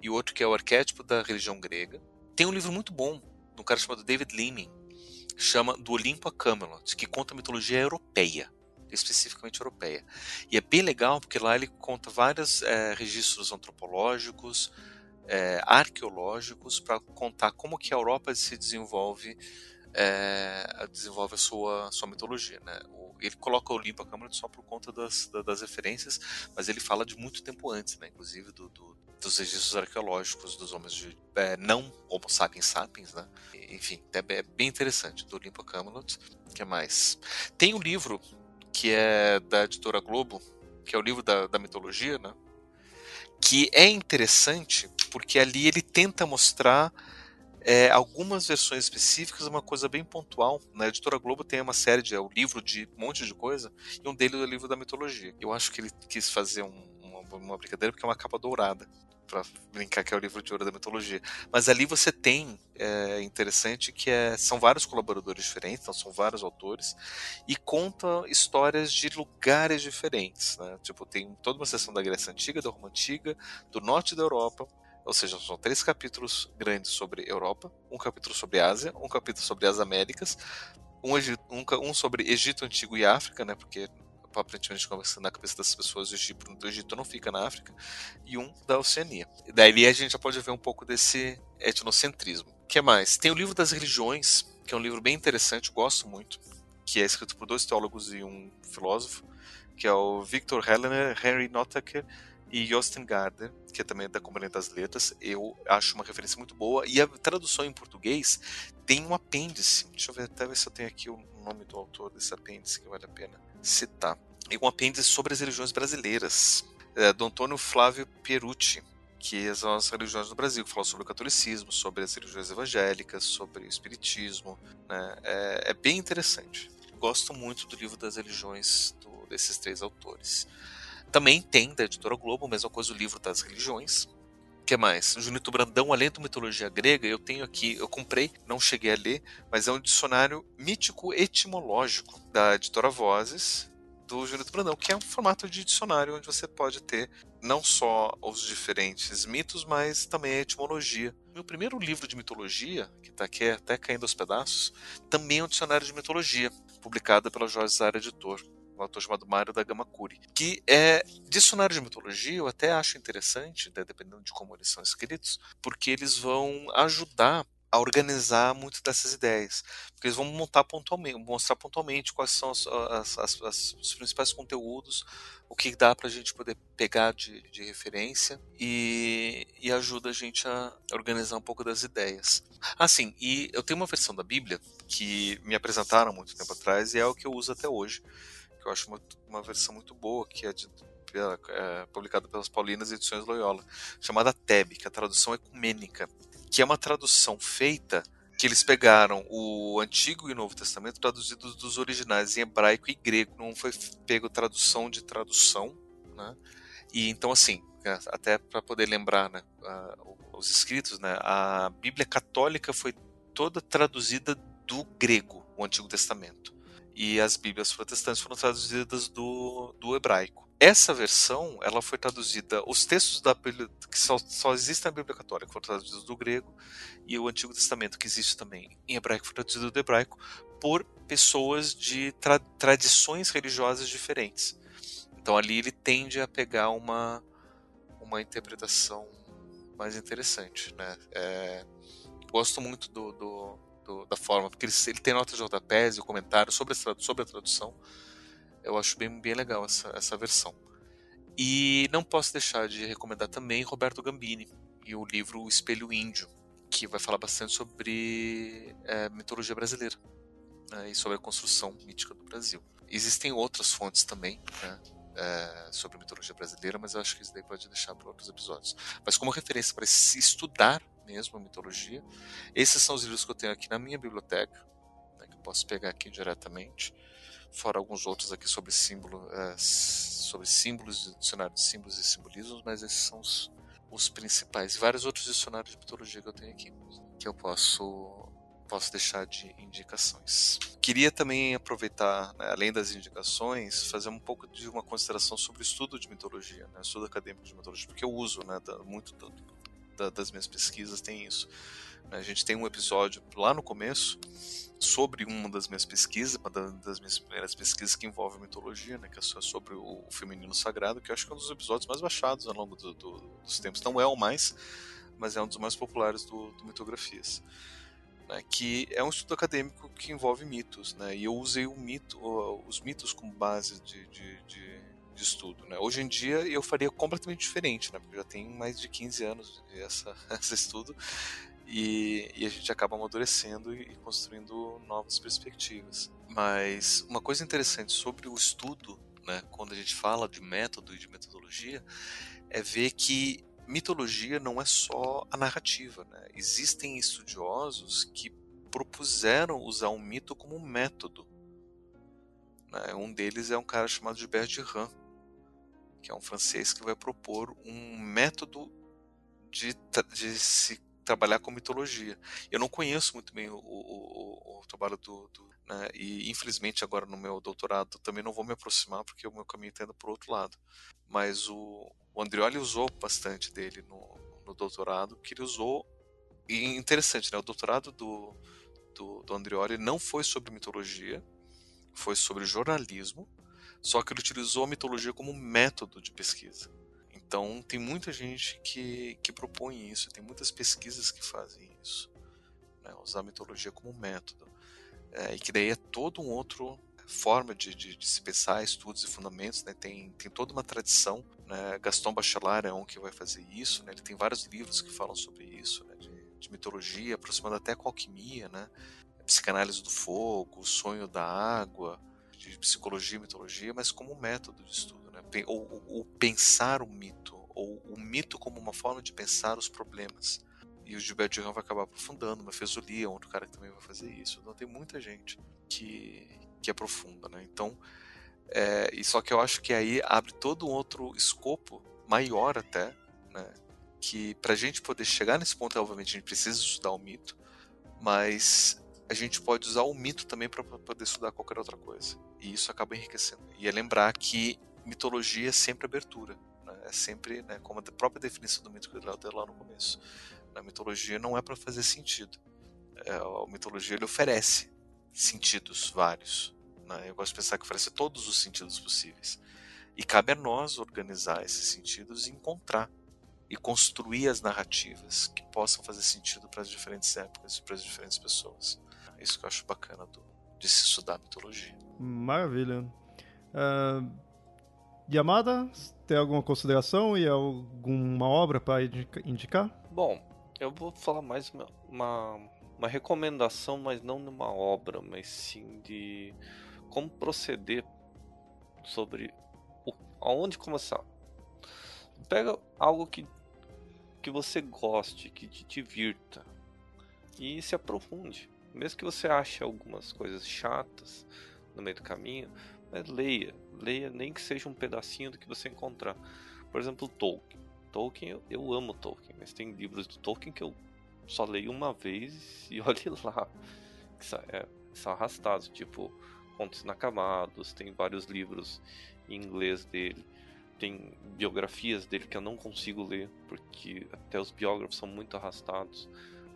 e outro que é o Arquétipo da Religião Grega. Tem um livro muito bom de um cara chamado David Leeming, que chama Do Olimpo a Camelot, que conta a mitologia europeia especificamente europeia. E é bem legal porque lá ele conta vários é, registros antropológicos, é, arqueológicos para contar como que a Europa se desenvolve é, desenvolve a sua, sua mitologia. Né? O, ele coloca o Olimpo a Câmara só por conta das, das referências, mas ele fala de muito tempo antes, né? inclusive do, do, dos registros arqueológicos dos homens de é, não Homo sapiens sapiens, né? Enfim, é, é, bem interessante do Olimpo a Camelot. que mais? Tem um livro que é da editora Globo, que é o livro da, da mitologia, né? Que é interessante porque ali ele tenta mostrar é, algumas versões específicas, uma coisa bem pontual. Na né? editora Globo tem uma série de é, o livro de um monte de coisa, e um deles é o livro da mitologia. Eu acho que ele quis fazer um, uma, uma brincadeira porque é uma capa dourada para brincar que é o livro de ouro da mitologia. Mas ali você tem, é interessante, que é, são vários colaboradores diferentes, então são vários autores, e conta histórias de lugares diferentes. Né? Tipo, tem toda uma seção da Grécia Antiga, da Roma Antiga, do norte da Europa, ou seja, são três capítulos grandes sobre Europa, um capítulo sobre Ásia, um capítulo sobre as Américas, um, um, um sobre Egito Antigo e África, né, porque aparentemente conversando na cabeça das pessoas, o Egito, do Egito não fica na África, e um da Oceania. E daí a gente já pode ver um pouco desse etnocentrismo. O que mais? Tem o livro das religiões, que é um livro bem interessante, gosto muito, que é escrito por dois teólogos e um filósofo, que é o Victor Hellener, Henry Nottaker e Josten Gardner, que é também da Companhia das Letras. Eu acho uma referência muito boa. E a tradução em português tem um apêndice. Deixa eu ver até ver se eu tenho aqui o nome do autor desse apêndice que vale a pena citar. É um apêndice sobre as religiões brasileiras, é, do Antônio Flávio Pierucci, que são as religiões do Brasil, que sobre o catolicismo, sobre as religiões evangélicas, sobre o espiritismo. Né? É, é, bem interessante. Gosto muito do livro das religiões do, desses três autores. Também tem da editora Globo, mesma coisa, o livro das religiões. O que mais? Junito Brandão, Além da Mitologia Grega, eu tenho aqui, eu comprei, não cheguei a ler, mas é um dicionário mítico etimológico da editora Vozes, do Junito Brandão, que é um formato de dicionário onde você pode ter não só os diferentes mitos, mas também a etimologia. Meu primeiro livro de mitologia, que está aqui até caindo aos pedaços, também é um dicionário de mitologia, publicado pela Jorge Zara Editor um autor chamado Mário da Gamakuri, que é dicionário de mitologia, eu até acho interessante, né, dependendo de como eles são escritos, porque eles vão ajudar a organizar muitas dessas ideias, porque eles vão montar pontualmente, mostrar pontualmente quais são as, as, as, os principais conteúdos, o que dá para a gente poder pegar de, de referência e, e, ajuda a gente a organizar um pouco das ideias. Assim, e eu tenho uma versão da Bíblia que me apresentaram muito tempo atrás e é o que eu uso até hoje, eu acho uma, versão muito boa, que é, de, é, publicada pelas Paulinas Edições Loyola, chamada TEB, que é a tradução ecumênica, que é uma tradução feita que eles pegaram o Antigo e Novo Testamento traduzidos dos originais em hebraico e grego, não foi pego tradução de tradução, né? E então assim, é, até para poder lembrar, né, os escritos, né, a Bíblia católica foi toda traduzida do grego, o Antigo Testamento e as Bíblias protestantes foram traduzidas do, do hebraico. Essa versão, ela foi traduzida, os textos da que só, só existem na Bíblia Católica, foram traduzidos do grego, e o Antigo Testamento, que existe também em hebraico, foi traduzido do hebraico, por pessoas de tra tradições religiosas diferentes. Então ali ele tende a pegar uma, uma interpretação mais interessante. Né? É, gosto muito do, do do, da forma, porque ele, ele tem notas de rodapés e comentários sobre a, sobre a tradução. Eu acho bem, bem legal essa, essa versão. E não posso deixar de recomendar também Roberto Gambini e o livro O Espelho Índio, que vai falar bastante sobre é, mitologia brasileira né, e sobre a construção mítica do Brasil. Existem outras fontes também, né, é, sobre mitologia brasileira, mas eu acho que isso daí pode deixar para outros episódios. Mas como referência para se estudar mesmo a mitologia, esses são os livros que eu tenho aqui na minha biblioteca, né, que eu posso pegar aqui diretamente, fora alguns outros aqui sobre símbolo, é, sobre símbolos, dicionário de símbolos e simbolismos, mas esses são os, os principais. E vários outros dicionários de mitologia que eu tenho aqui, que eu posso posso deixar de indicações. Queria também aproveitar, né, além das indicações, fazer um pouco de uma consideração sobre o estudo de mitologia, né, estudo acadêmico de mitologia, porque eu uso né, muito do, da, das minhas pesquisas tem isso. A gente tem um episódio lá no começo sobre uma das minhas pesquisas, uma das minhas primeiras pesquisas que envolve mitologia, né, que é sobre o feminino sagrado, que eu acho que é um dos episódios mais baixados ao longo do, do, dos tempos. Não é o mais, mas é um dos mais populares do, do Mitografias né, que é um estudo acadêmico que envolve mitos, né, e eu usei mito, os mitos como base de, de, de, de estudo. Né. Hoje em dia eu faria completamente diferente, né, porque já tem mais de 15 anos essa, esse estudo, e, e, a gente acaba amadurecendo e construindo novas perspectivas. Mas uma coisa interessante sobre o estudo, né, quando a gente fala de método e de metodologia, é ver que mitologia não é só a narrativa. Né? Existem estudiosos que propuseram usar um mito como método. Né? Um deles é um cara chamado Gilbert Durand, que é um francês que vai propor um método de, de se trabalhar com mitologia. Eu não conheço muito bem o, o, o, o trabalho do, do né? e infelizmente agora no meu doutorado também não vou me aproximar porque o meu caminho está indo para o outro lado. Mas o, o Andrioli usou bastante dele no, no doutorado, que ele usou e interessante, né? O doutorado do, do, do Andrioli não foi sobre mitologia, foi sobre jornalismo, só que ele utilizou a mitologia como método de pesquisa. Então, tem muita gente que, que propõe isso, tem muitas pesquisas que fazem isso, né? usar a mitologia como método. É, e que daí é todo um outro forma de, de, de, se pensar estudos e fundamentos, né? tem, tem toda uma tradição. Né? Gaston Bachelard é um que vai fazer isso, né? ele tem vários livros que falam sobre isso, né? de, de, mitologia, aproximando até com alquimia, né? psicanálise do fogo, sonho da água, de psicologia e mitologia, mas como método de estudo, né? ou, ou, pensar o mito, ou o mito como uma forma de pensar os problemas. E o Gilberto Durand vai acabar aprofundando, mas fez o outro cara que também vai fazer isso. Então tem muita gente que, que aprofunda, né? Então, é, e só que eu acho que aí abre todo um outro escopo, maior até, né? Que pra gente poder chegar nesse ponto, obviamente, a gente precisa estudar o mito, mas a gente pode usar o mito também para poder estudar qualquer outra coisa. E isso acaba enriquecendo. E é lembrar que mitologia é sempre abertura. Né? É sempre, né, como a própria definição do mito que eu dei lá no começo. A mitologia não é para fazer sentido. É, a mitologia ele oferece sentidos vários. Né? Eu gosto de pensar que oferece todos os sentidos possíveis. E cabe a nós organizar esses sentidos e encontrar e construir as narrativas que possam fazer sentido para as diferentes épocas e para as diferentes pessoas. É isso que eu acho bacana do, de se estudar mitologia. Maravilha. Uh, Yamada, tem alguma consideração e alguma obra para indicar? Bom, eu vou falar mais uma, uma, uma recomendação, mas não numa obra, mas sim de como proceder sobre o, aonde começar. Pega algo que, que você goste, que te divirta e se aprofunde. Mesmo que você ache algumas coisas chatas no meio do caminho, mas leia. Leia nem que seja um pedacinho do que você encontrar. Por exemplo, Tolkien. Tolkien, eu, eu amo Tolkien, mas tem livros do Tolkien que eu só leio uma vez e olhe lá. Que é, são arrastados, tipo Contos Inacabados, tem vários livros em inglês dele. Tem biografias dele que eu não consigo ler, porque até os biógrafos são muito arrastados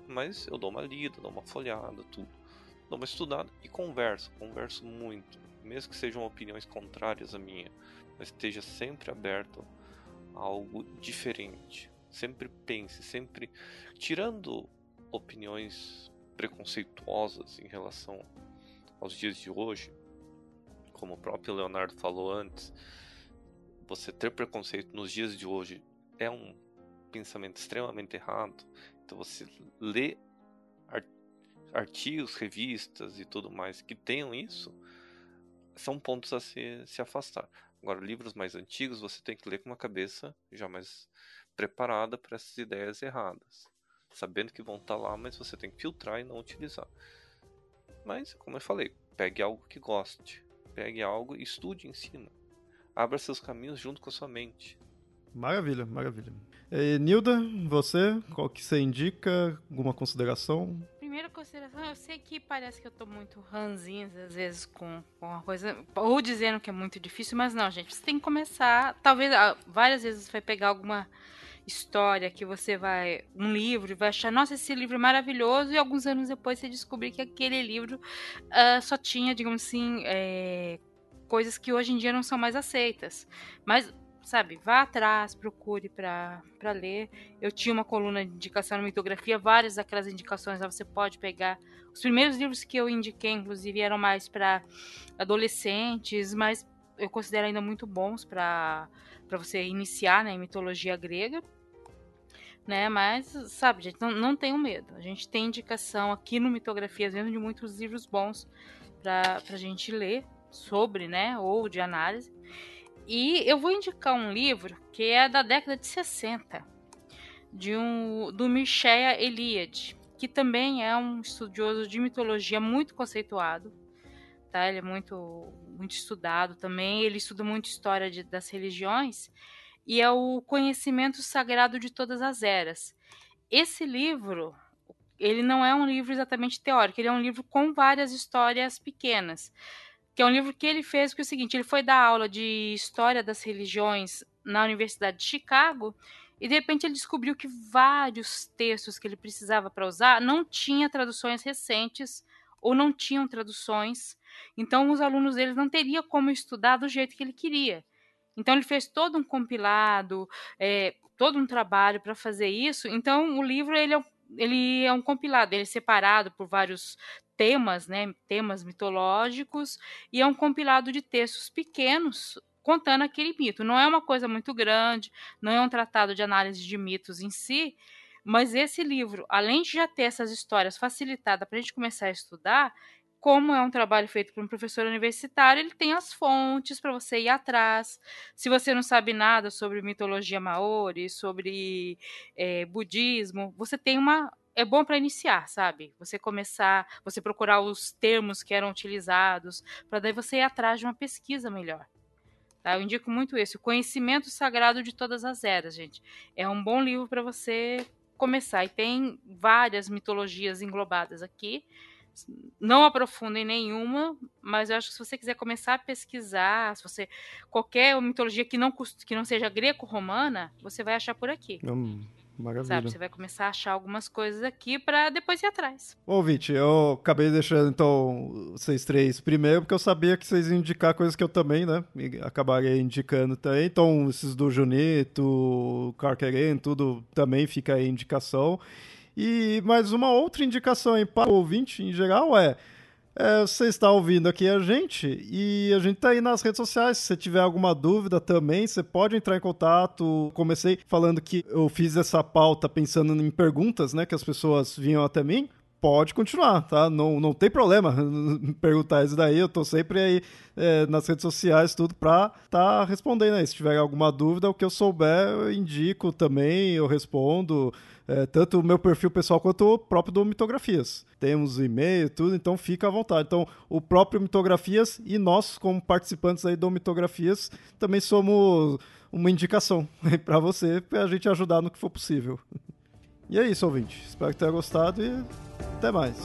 mas eu dou uma lida, dou uma folhada, tudo. Dou uma estudada e converso, converso muito, mesmo que sejam opiniões contrárias à minha, mas esteja sempre aberto a algo diferente. Sempre pense, sempre tirando opiniões preconceituosas em relação aos dias de hoje, como o próprio Leonardo falou antes, você ter preconceito nos dias de hoje é um pensamento extremamente errado, então você lê artigos, revistas e tudo mais que tenham isso, são pontos a se, se afastar. Agora, livros mais antigos você tem que ler com uma cabeça já mais preparada para essas ideias erradas, sabendo que vão estar tá lá, mas você tem que filtrar e não utilizar. Mas, como eu falei, pegue algo que goste, pegue algo e estude em cima. Abra seus caminhos junto com a sua mente. Maravilha, maravilha. E, Nilda, você, qual que você indica? Alguma consideração? Primeira consideração, eu sei que parece que eu tô muito ranzinha às vezes com, com uma coisa, ou dizendo que é muito difícil, mas não, gente, você tem que começar, talvez ah, várias vezes você vai pegar alguma história que você vai, um livro, e vai achar, nossa, esse livro é maravilhoso, e alguns anos depois você descobrir que aquele livro uh, só tinha, digamos assim, é, coisas que hoje em dia não são mais aceitas. Mas sabe, vá atrás, procure para ler. Eu tinha uma coluna de indicação na mitografia, várias daquelas indicações lá você pode pegar. Os primeiros livros que eu indiquei, inclusive, eram mais para adolescentes, mas eu considero ainda muito bons para você iniciar né, em mitologia grega. Né, mas, sabe, gente, não, não tenham medo. A gente tem indicação aqui no Mitografias mesmo de muitos livros bons para a gente ler sobre, né, ou de análise. E eu vou indicar um livro que é da década de 60, de um do Mircea Eliade, que também é um estudioso de mitologia muito conceituado. Tá? Ele é muito, muito estudado também. Ele estuda muito história de, das religiões e é o conhecimento sagrado de todas as eras. Esse livro, ele não é um livro exatamente teórico, ele é um livro com várias histórias pequenas. Que é um livro que ele fez que é o seguinte, ele foi dar aula de história das religiões na Universidade de Chicago e de repente ele descobriu que vários textos que ele precisava para usar não tinha traduções recentes ou não tinham traduções. Então os alunos deles não teriam como estudar do jeito que ele queria. Então ele fez todo um compilado, é, todo um trabalho para fazer isso. Então o livro ele é, ele é um compilado, ele é separado por vários temas, né, temas mitológicos, e é um compilado de textos pequenos contando aquele mito. Não é uma coisa muito grande, não é um tratado de análise de mitos em si, mas esse livro, além de já ter essas histórias facilitadas para a gente começar a estudar, como é um trabalho feito por um professor universitário, ele tem as fontes para você ir atrás. Se você não sabe nada sobre mitologia maori, sobre é, budismo, você tem uma. É bom para iniciar, sabe? Você começar, você procurar os termos que eram utilizados, para daí você ir atrás de uma pesquisa melhor. Tá? Eu indico muito esse, o Conhecimento Sagrado de Todas as Eras, gente. É um bom livro para você começar. E tem várias mitologias englobadas aqui não aprofundo em nenhuma, mas eu acho que se você quiser começar a pesquisar, se você qualquer mitologia que não que não seja greco-romana, você vai achar por aqui. Hum, maravilha. Sabe, você vai começar a achar algumas coisas aqui para depois ir atrás. Ouvinte, eu acabei deixando então vocês três primeiro porque eu sabia que vocês iam indicar coisas que eu também, né, acabaria indicando também. Então, esses do Junito, Carqueren, tudo também fica aí indicação. E mais uma outra indicação aí para o ouvinte em geral é, é, você está ouvindo aqui a gente e a gente está aí nas redes sociais. Se você tiver alguma dúvida também, você pode entrar em contato. Comecei falando que eu fiz essa pauta pensando em perguntas, né, que as pessoas vinham até mim pode continuar, tá? Não, não tem problema perguntar isso daí. Eu tô sempre aí é, nas redes sociais, tudo pra tá respondendo aí. Se tiver alguma dúvida, o que eu souber, eu indico também, eu respondo. É, tanto o meu perfil pessoal quanto o próprio do Mitografias. Temos e-mail tudo, então fica à vontade. Então, o próprio Mitografias e nós, como participantes aí do Mitografias, também somos uma indicação para você, para a gente ajudar no que for possível. E é isso, ouvinte. Espero que tenha gostado e até mais.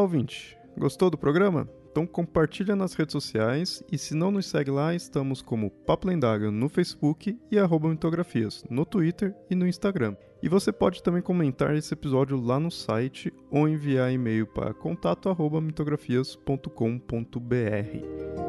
Ouvinte. Gostou do programa? Então compartilha nas redes sociais e se não nos segue lá, estamos como Papo Lendário no Facebook e arroba mitografias no Twitter e no Instagram. E você pode também comentar esse episódio lá no site ou enviar e-mail para contato@mitografias.com.br.